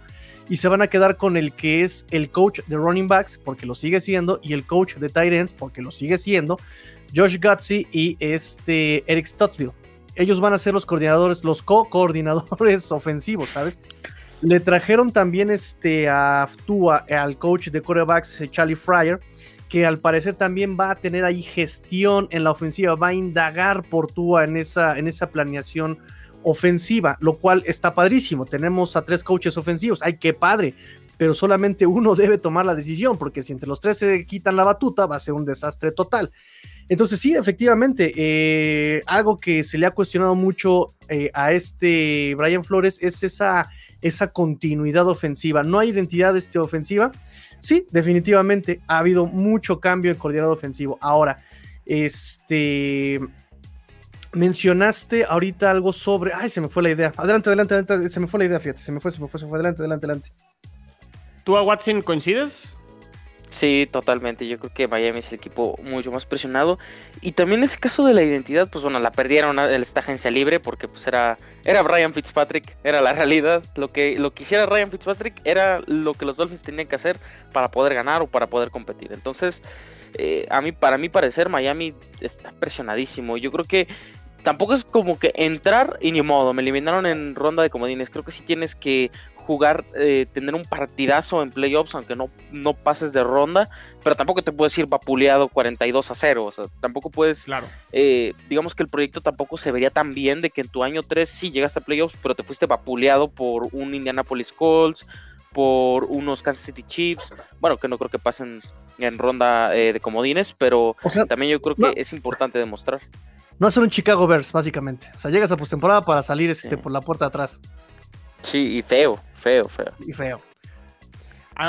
y se van a quedar con el que es el coach de running backs, porque lo sigue siendo, y el coach de tight ends, porque lo sigue siendo, Josh Gutsy y este Eric Stutzville. Ellos van a ser los coordinadores, los co-coordinadores (laughs) ofensivos, ¿sabes? Le trajeron también este, a Tua, al coach de quarterbacks, Charlie Fryer, que al parecer también va a tener ahí gestión en la ofensiva, va a indagar por Tua en esa, en esa planeación ofensiva, lo cual está padrísimo. Tenemos a tres coaches ofensivos, ay, qué padre, pero solamente uno (laughs) debe tomar la decisión, porque si entre los tres se quitan la batuta, va a ser un desastre total. Entonces sí, efectivamente, eh, algo que se le ha cuestionado mucho eh, a este Brian Flores es esa, esa continuidad ofensiva. No hay identidad este, ofensiva. Sí, definitivamente ha habido mucho cambio en coordinador ofensivo. Ahora, este, mencionaste ahorita algo sobre. Ay, se me fue la idea. Adelante, adelante, adelante. Se me fue la idea, fíjate. Se me fue, se me fue, se me fue. Adelante, adelante, adelante. ¿Tú a Watson coincides? Sí, totalmente. Yo creo que Miami es el equipo mucho más presionado. Y también ese caso de la identidad, pues bueno, la perdieron en esta agencia libre porque pues era, era Brian Fitzpatrick, era la realidad. Lo que, lo que hiciera Ryan Fitzpatrick era lo que los Dolphins tenían que hacer para poder ganar o para poder competir. Entonces, eh, a mí, para mí parecer, Miami está presionadísimo. Yo creo que tampoco es como que entrar y ni modo, me eliminaron en ronda de comodines. Creo que sí tienes que jugar, eh, tener un partidazo en playoffs, aunque no, no pases de ronda, pero tampoco te puedes ir vapuleado 42 a 0. O sea, tampoco puedes. Claro. Eh, digamos que el proyecto tampoco se vería tan bien de que en tu año 3 sí llegaste a playoffs, pero te fuiste vapuleado por un Indianapolis Colts, por unos Kansas City Chiefs. Bueno, que no creo que pasen en ronda eh, de comodines, pero también yo creo que es importante demostrar no hacer un Chicago Bears, básicamente. O sea, llegas a postemporada para salir este, por la puerta de atrás. Sí, y feo, feo, feo. Y feo.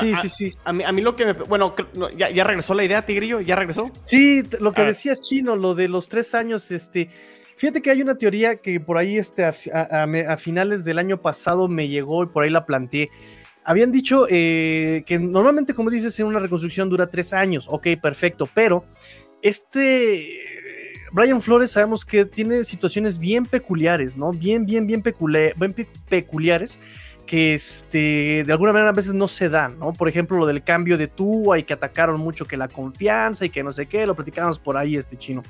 sí, sí, sí. A mí, a mí, lo que me. Bueno, ya, regresó la idea, Tigrillo, ¿ya regresó? Sí, lo que decías, Chino, lo de los tres años, este. Fíjate que hay una teoría que por ahí, este, a, finales del año pasado me llegó y por ahí la planteé. Habían dicho eh, que normalmente, como dices, en una reconstrucción dura tres años. Ok, perfecto, pero este Brian Flores sabemos que tiene situaciones bien peculiares, ¿no? Bien, bien, bien, peculiares que este, de alguna manera a veces no se dan, ¿no? Por ejemplo, lo del cambio de Tua y que atacaron mucho que la confianza y que no sé qué, lo platicábamos por ahí este chino.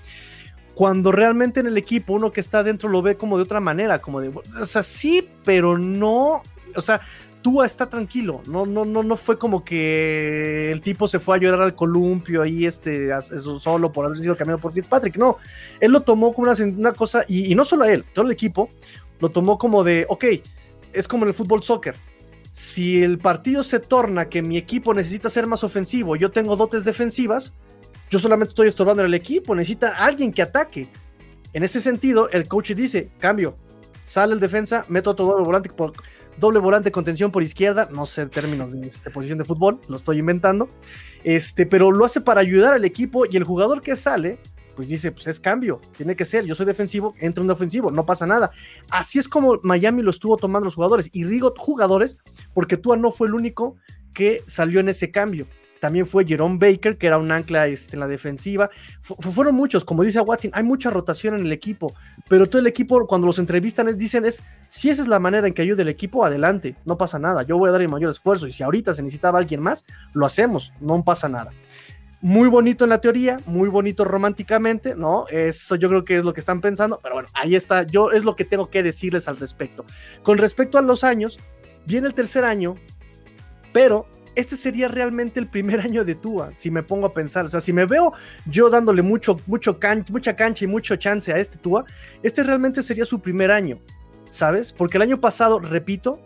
cuando realmente en el equipo uno que está dentro lo ve como de otra manera, como de, o sea, sí, pero no, o sea, Tua está tranquilo, no, no, no, no fue como que el tipo se fue a llorar al columpio ahí, este, solo por haber sido cambiado por Fitzpatrick, no, él lo tomó como una, cosa, y, no solo él, todo el equipo lo tomó como de, ok, es como en el fútbol soccer, si el partido se torna que mi equipo necesita ser más ofensivo, yo tengo dotes defensivas, yo solamente estoy estorbando el equipo, necesita alguien que ataque. En ese sentido, el coach dice, cambio, sale el defensa, meto todo doble volante, por, doble volante contención por izquierda, no sé términos de, este, posición de fútbol, lo estoy inventando, este, pero lo hace para ayudar al equipo y el jugador que sale, pues dice, pues es cambio, tiene que ser, yo soy defensivo, entra un ofensivo, no pasa nada. Así es como Miami lo estuvo tomando los jugadores, y digo jugadores porque Tua no fue el único que salió en ese cambio también fue Jerome Baker, que era un ancla este, en la defensiva. fueron muchos, como dice Watson, hay mucha rotación en el equipo, pero todo el equipo, cuando los entrevistan, es, dicen es, si esa es la manera en que ayude el equipo, adelante, no pasa nada, yo voy a dar el mayor esfuerzo, y si ahorita se necesitaba alguien más, lo hacemos, no pasa nada. Muy bonito en la teoría, muy bonito románticamente, ¿no? Eso yo creo que es lo que están pensando, pero bueno, ahí está, yo es lo que tengo que decirles al respecto. Con respecto a los años, viene el tercer año, pero este sería realmente el primer (laughs) año de Tua, si me pongo a pensar. O sea, si me veo yo dándole mucho, mucho mucha cancha y mucho chance a este Tua, este realmente sería su primer año, ¿sabes? Porque el año pasado, repito,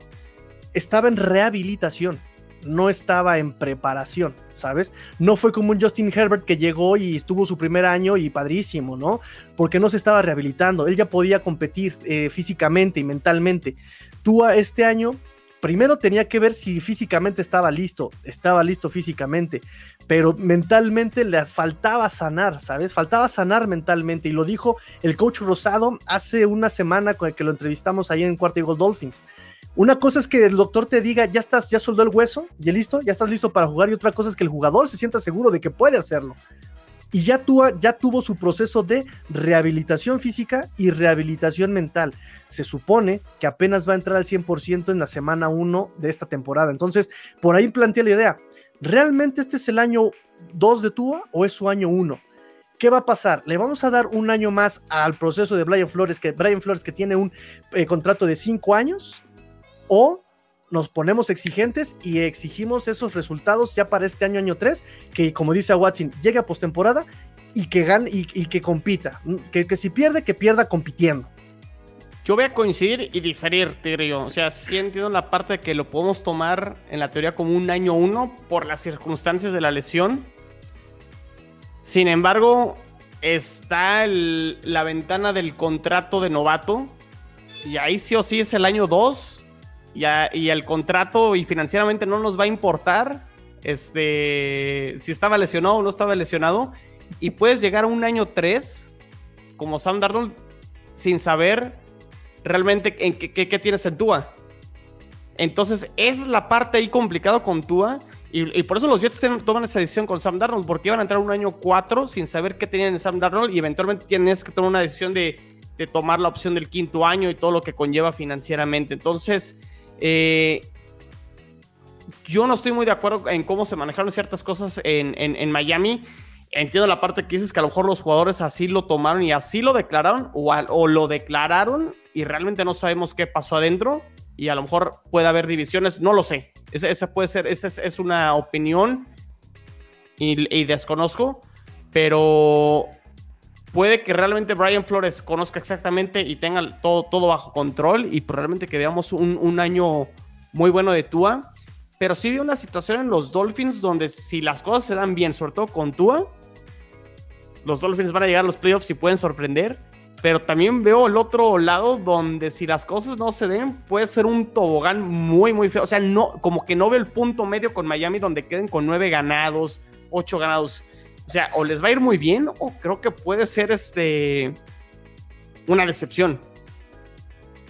estaba en rehabilitación, no estaba en preparación, ¿sabes? No fue como un Justin Herbert que llegó y estuvo su primer año y padrísimo, ¿no? Porque no se estaba rehabilitando, él ya podía competir eh, físicamente y mentalmente. Tua este año primero tenía que ver si físicamente estaba listo, estaba listo físicamente, pero mentalmente le faltaba sanar, ¿sabes? Faltaba sanar mentalmente y lo dijo el coach Rosado hace una semana con el que lo entrevistamos ahí en Cuarto Gold Dolphins. Una cosa es que el doctor te diga, ya estás, ya soldó el hueso, ya listo, ya estás listo para jugar y otra cosa es que el jugador se sienta seguro de que puede hacerlo y ya, ya tuvo su proceso de rehabilitación física y rehabilitación mental. Se supone que apenas va a entrar al 100% en la semana 1 de esta temporada. Entonces, por ahí planteé la idea, ¿realmente este es el año 2 de Tua o es su año 1? ¿Qué va a pasar? ¿Le vamos a dar un año más al proceso de Brian Flores, que Brian Flores que tiene un eh, contrato de 5 años? ¿O nos ponemos exigentes y exigimos esos resultados ya para este año, año 3, que como dice Watson, llegue a postemporada y que gane y, que compita. Que, que, si pierde, que pierda compitiendo. Yo voy a coincidir y diferir, Tigrillo. O sea, sí entiendo la parte de que lo podemos tomar en la teoría como un año uno por las circunstancias de la lesión. Sin embargo, está la ventana del contrato de novato. Y ahí sí o sí es el año 2 y, el contrato y financieramente no nos va a importar este, si estaba lesionado o no estaba lesionado. Y puedes llegar a un año 3 como Sam Darnold sin saber realmente en qué, tienes en Tua. Entonces, esa es la parte ahí complicada con Tua. Y, por eso los Jets toman esa decisión con Sam Darnold, porque iban a entrar un año 4 sin saber qué tenían en Sam Darnold y eventualmente tienes que tomar una decisión de, de tomar la opción del quinto año y todo lo que conlleva financieramente. Entonces, eh, yo no estoy muy de acuerdo en cómo se manejaron ciertas cosas en, Miami. Entiendo la parte que dices que a lo mejor los jugadores así lo tomaron y así lo declararon o, lo declararon y realmente no sabemos qué pasó adentro y a lo mejor puede haber divisiones, no lo sé. Esa puede ser, esa es, una opinión y, desconozco, pero puede que realmente Brian Flores conozca exactamente y tenga todo, todo bajo control y probablemente que veamos un, año muy bueno de Tua. Pero sí vi una situación en los Dolphins donde si las cosas se dan bien, sobre todo con Tua, los Dolphins van a llegar a los playoffs y pueden sorprender. Pero también veo el otro lado donde si las cosas no se den, puede ser un tobogán muy, muy feo. O sea, no, como que no veo el punto medio con Miami donde queden con nueve ganados, ocho ganados. O sea, o les va a ir muy bien o creo que puede ser este una decepción.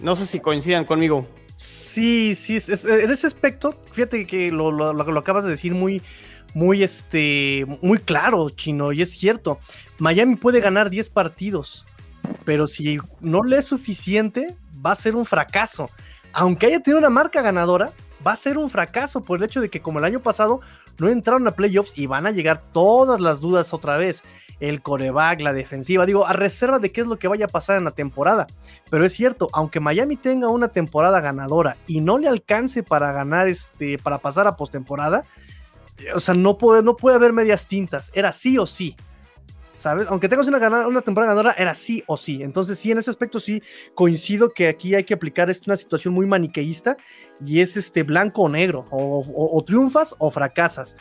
No sé si coincidan conmigo. Sí, sí, en ese aspecto, fíjate que lo, lo, acabas de decir muy, muy, este, muy claro, Chino, y es cierto. Miami puede ganar 10 partidos, pero si no le es suficiente, va a ser un fracaso. Aunque haya tenido una marca ganadora, va a ser un fracaso por el hecho de que como el año pasado no entraron a playoffs y van a llegar todas las dudas otra vez. el coreback, la defensiva. Digo, a reserva de qué es lo que vaya a pasar en la temporada. Pero es cierto, aunque Miami tenga una temporada ganadora y no le alcance para ganar, este, para pasar a postemporada, o sea, no puede, no puede haber medias tintas. Era sí o sí. ¿Sabes? Aunque tengas una, una temporada ganadora, era sí o sí. Entonces, sí, en ese aspecto sí coincido que aquí hay que aplicar este, una situación muy maniqueísta y es este blanco o negro, o, triunfas o fracasas.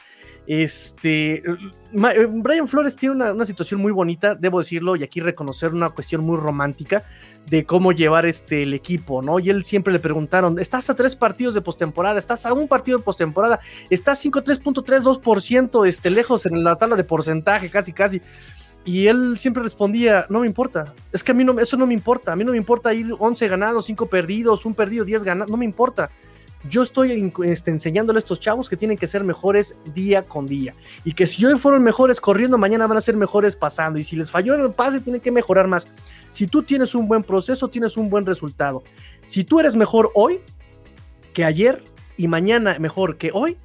Este, eh, Brian Flores tiene una, situación muy bonita, debo decirlo, y aquí reconocer una cuestión muy romántica de cómo llevar este, el equipo, ¿no? Y él siempre le preguntaron, ¿estás a tres partidos de postemporada? ¿Estás a un partido de postemporada? ¿Estás 5.3.32% este, lejos en la tabla de porcentaje, casi, casi? Y él siempre respondía, no me importa, es que a mí no, eso no me importa, a mí no me importa ir 11 ganados, 5 perdidos, un perdido, 10 ganados, no me importa. Yo estoy este, enseñándole a estos chavos que tienen que ser mejores día con día. Y que si hoy fueron mejores corriendo, mañana van a ser mejores pasando. Y si les falló en el pase, tienen que mejorar más. Si tú tienes un buen proceso, tienes un buen resultado. Si tú eres mejor hoy que ayer y mañana mejor que hoy,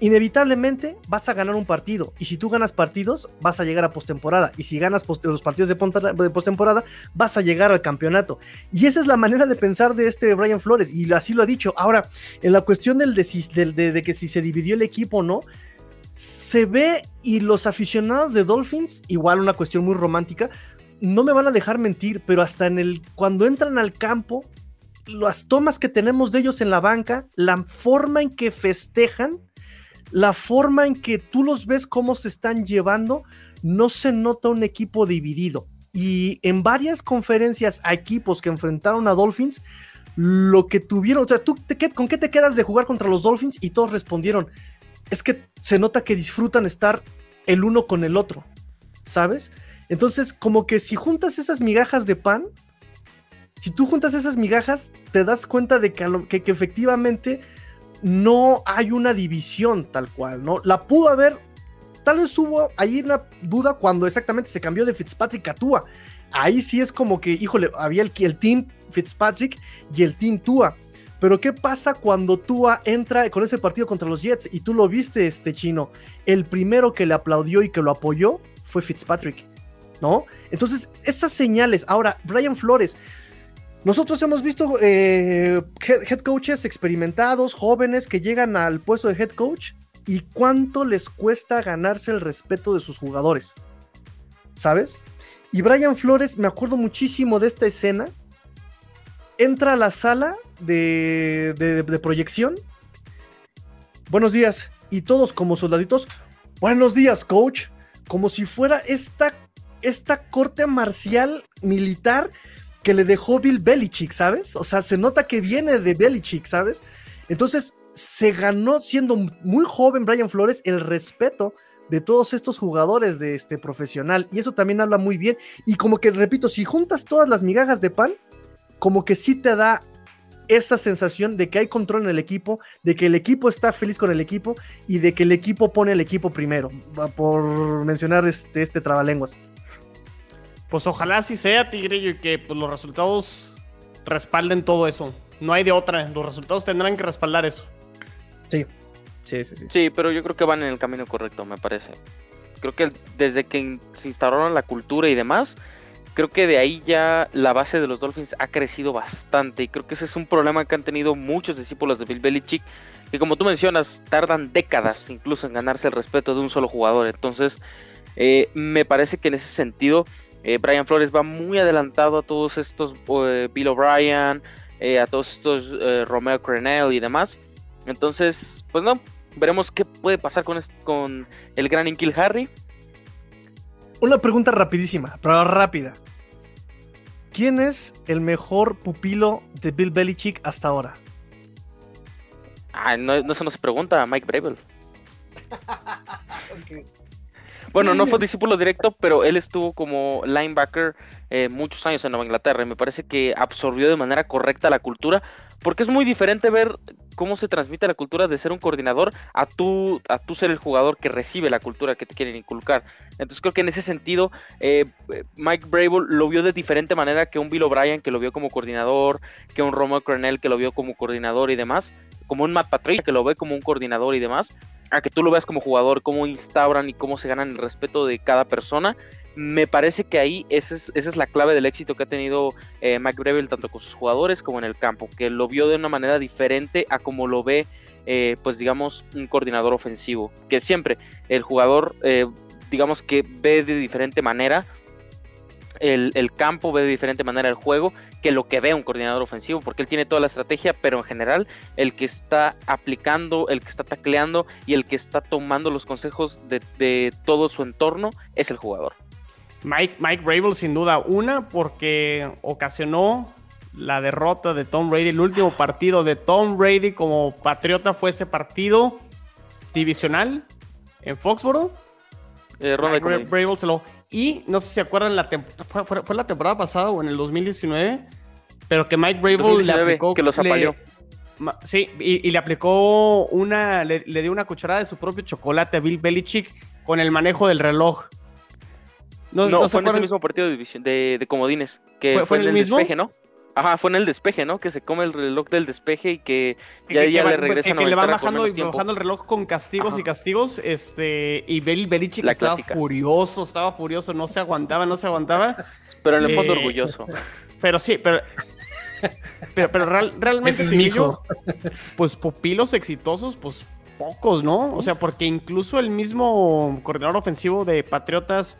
inevitablemente vas a ganar un partido. Y si tú ganas partidos, vas a llegar a postemporada. Y si ganas los partidos de postemporada, vas a llegar al campeonato. Y esa es la manera de pensar de este Brian Flores. Y así lo ha dicho. Ahora, en la cuestión del de, que si se dividió el equipo o no, se ve y los aficionados de Dolphins, igual una cuestión muy romántica, no me van a dejar mentir, pero hasta en el cuando entran al campo, las tomas que tenemos de ellos en la banca, la forma en que festejan, la forma en que tú los ves cómo se están llevando, no se nota un equipo dividido. Y en varias conferencias a equipos que enfrentaron a Dolphins, lo que tuvieron, o sea, ¿tú con qué te quedas de jugar contra los Dolphins? Y todos respondieron, es que se nota que disfrutan estar el uno con el otro, ¿sabes? Entonces, como que si juntas esas migajas de pan, si tú juntas esas migajas, te das cuenta de que, que efectivamente no hay una división tal cual, ¿no? La pudo haber, tal vez hubo ahí una duda cuando exactamente se cambió de Fitzpatrick a Tua. Ahí sí es como que, híjole, había el, el team Fitzpatrick y el team Tua. Pero ¿qué pasa cuando Tua entra con ese partido contra los Jets y tú lo viste, este chino? El primero que le aplaudió y que lo apoyó fue Fitzpatrick, ¿no? Entonces, esas señales. Ahora, Brian Flores, nosotros hemos visto eh, head coaches experimentados, jóvenes que llegan al puesto de head coach y cuánto les cuesta ganarse el respeto de sus jugadores. ¿Sabes? Y Brian Flores, me acuerdo muchísimo de esta escena. Entra a la sala de, de proyección. Buenos días. Y todos como soldaditos. Buenos días, coach. Como si fuera esta, esta corte marcial militar que le dejó Bill Belichick, ¿sabes? O sea, se nota que viene de Belichick, ¿sabes? Entonces, se ganó siendo muy joven Brian Flores el respeto de todos estos jugadores de este profesional y eso también habla muy bien y como que repito, si juntas todas las migajas de pan, como que sí te da esa sensación de que hay control en el equipo, de que el equipo está feliz con el equipo y de que el equipo pone el equipo primero, por mencionar este, este trabalenguas. Pues ojalá así sea, Tigrillo, y que pues, los resultados respalden todo eso. No hay de otra. Los resultados tendrán que respaldar eso. Sí. Sí, sí, sí. Sí, pero yo creo que van en el camino correcto, me parece. Creo que desde que se instauraron la cultura y demás, creo que de ahí ya la base de los Dolphins ha crecido bastante. Y creo que ese es un problema que han tenido muchos discípulos de Bill Belichick, que como tú mencionas, tardan décadas incluso en ganarse el respeto de un solo jugador. Entonces, eh, me parece que en ese sentido eh, Brian Flores va muy adelantado a todos estos eh, Bill O'Brien, eh, a todos estos Romeo Crenell y demás. Entonces, pues no, veremos qué puede pasar con, con el gran Inkil Harry. Una pregunta rapidísima, pero rápida. ¿Quién es el mejor pupilo de Bill Belichick hasta ahora? Ah, no, no eso no se pregunta, Mike Bravel. (laughs) Bueno, no fue discípulo directo, pero él estuvo como linebacker eh, muchos años en Nueva Inglaterra y me parece que absorbió de manera correcta la cultura, porque es muy diferente ver cómo se transmite la cultura de ser un coordinador a tú, a tú ser el jugador que recibe la cultura que te quieren inculcar. Entonces creo que en ese sentido eh, Mike Brable lo vio de diferente manera que un Bill O'Brien que lo vio como coordinador, que un Romeo Cornell que lo vio como coordinador y demás, como un Matt Patricia que lo ve como un coordinador y demás. a que tú lo veas como jugador, cómo instauran y cómo se ganan el respeto de cada persona. Me parece que ahí esa es, esa es la clave del éxito que ha tenido eh, Mike tanto con sus jugadores como en el campo, que lo vio de una manera diferente a como lo ve, eh, pues digamos, un coordinador ofensivo, que siempre el jugador, eh, digamos que ve de diferente manera el, campo, ve de diferente manera el juego que lo que ve un coordinador ofensivo, porque él tiene toda la estrategia, pero en general el que está aplicando, el que está tacleando y el que está tomando los consejos de, todo su entorno es el jugador. Mike, Mike Rabel sin duda, una porque ocasionó la derrota de Tom Brady, el último partido de Tom Brady como patriota fue ese partido divisional en Foxborough. Eh, Mike se lo y no sé si se acuerdan, la fue, fue, la temporada pasada o en el 2019, pero que Mike Brable le aplicó. Que los apaleó. sí, y, le aplicó una. Le, dio una cucharada de su propio chocolate a Bill Belichick con el manejo del reloj. No, no, fue en ese mismo partido de, de, comodines. Que fue, en el, mismo? despeje, ¿no? Ajá, fue en el despeje, ¿no? Que se come el reloj del despeje y que ya, le regresa que, que le van bajando, bajando el reloj con castigos y castigos. Este, y Bel Belichick estaba furioso, estaba furioso, no se aguantaba, no se aguantaba. (laughs) Pero en el fondo eh, orgulloso. Pero sí, pero. (laughs) pero, pero realmente es mi hijo. pues pupilos exitosos, pues pocos, ¿no? O sea, porque incluso el mismo coordinador ofensivo de Patriotas,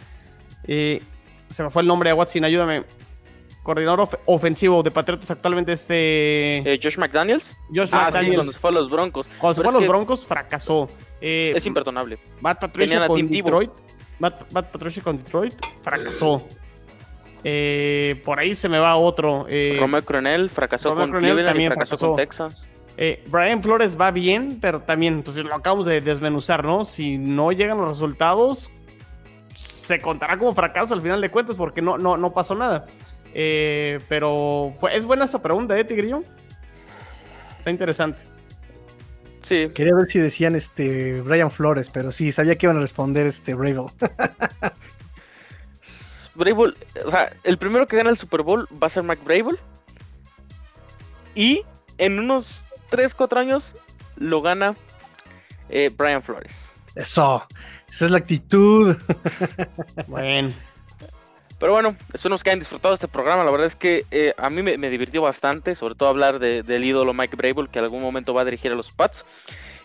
eh, se me fue el nombre de Watson, ayúdame coordinador ofensivo de Patriotas actualmente este... Eh, Josh McDaniels. Josh ah, McDaniels. cuando se fue a los Broncos. Cuando se fue a los Broncos fracasó. Eh, es imperdonable. Matt Patricia con Detroit. Matt, Patricia con Detroit fracasó. Eh, por ahí se me va otro. Eh, Romeo Cronel fracasó con Cleveland también fracasó, con Texas. Eh, Brian Flores va bien, pero también pues lo acabamos de desmenuzar, ¿no? Si no llegan los resultados, se contará como fracaso al final de cuentas porque no, no, no pasó nada. Eh, pero es buena esa pregunta, ¿eh, Tigrillo? Está interesante. Sí. Quería ver si decían este Brian Flores, pero sí, sabía que iban a responder este Bravel. (laughs) Bravel, o sea, el primero que gana el Super Bowl va a ser Mike Bravel. Y en unos 3, 4 años lo gana eh, Brian Flores. Eso, esa es la actitud. (laughs) bueno. Pero bueno, esperemos que hayan disfrutado este programa. La verdad es que eh, a mí me, divirtió bastante, sobre todo hablar del ídolo Mike Brable, que algún momento va a dirigir a los Pats.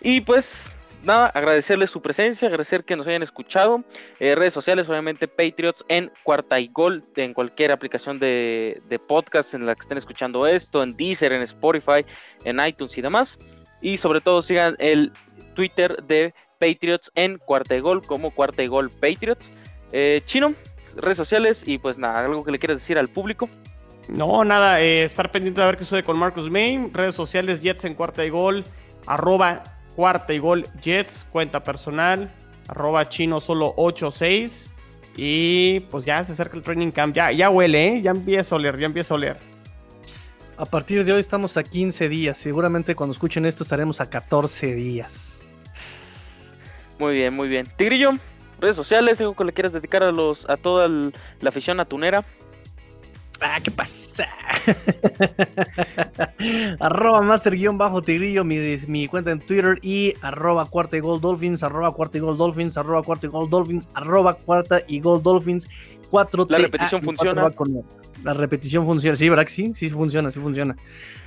Y pues nada, agradecerles su presencia, agradecer que nos hayan escuchado. Eh, redes sociales, obviamente Patriots en Cuarta y Gol, en cualquier aplicación de, podcast en la que estén escuchando esto, en Deezer, en Spotify, en iTunes y demás. Y sobre todo sigan el Twitter de Patriots en Cuarta y Gol como Cuarta y Gol Patriots. Eh, Chino, redes sociales y pues nada, algo que le quieras decir al público. No, nada, eh, estar pendiente de ver qué sucede con Marcus Main, redes sociales Jets en cuarta y gol, arroba cuarta y gol Jets, cuenta personal, arroba chino solo 86 y pues ya se acerca el training camp, ya, ya huele, ¿eh? ya empieza a oler, ya empieza a oler. A partir de hoy estamos a 15 días, seguramente cuando escuchen esto estaremos a 14 días. Muy bien, muy bien. Tigrillo, redes sociales, algo que le quieras dedicar a los a toda la afición atunera. Ah, ¿qué pasa? (laughs) arroba master-tigrillo, mi, mi, cuenta en Twitter y arroba cuarta y gol dolphins, arroba cuarta y gol dolphins, arroba cuarta y gol dolphins, arroba cuarta y gol dolphins, 4 La repetición funciona. La repetición funciona, sí, ¿verdad que sí? Sí funciona, sí funciona.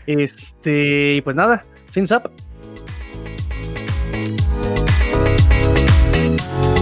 Este, y pues nada, fins up. Thank you.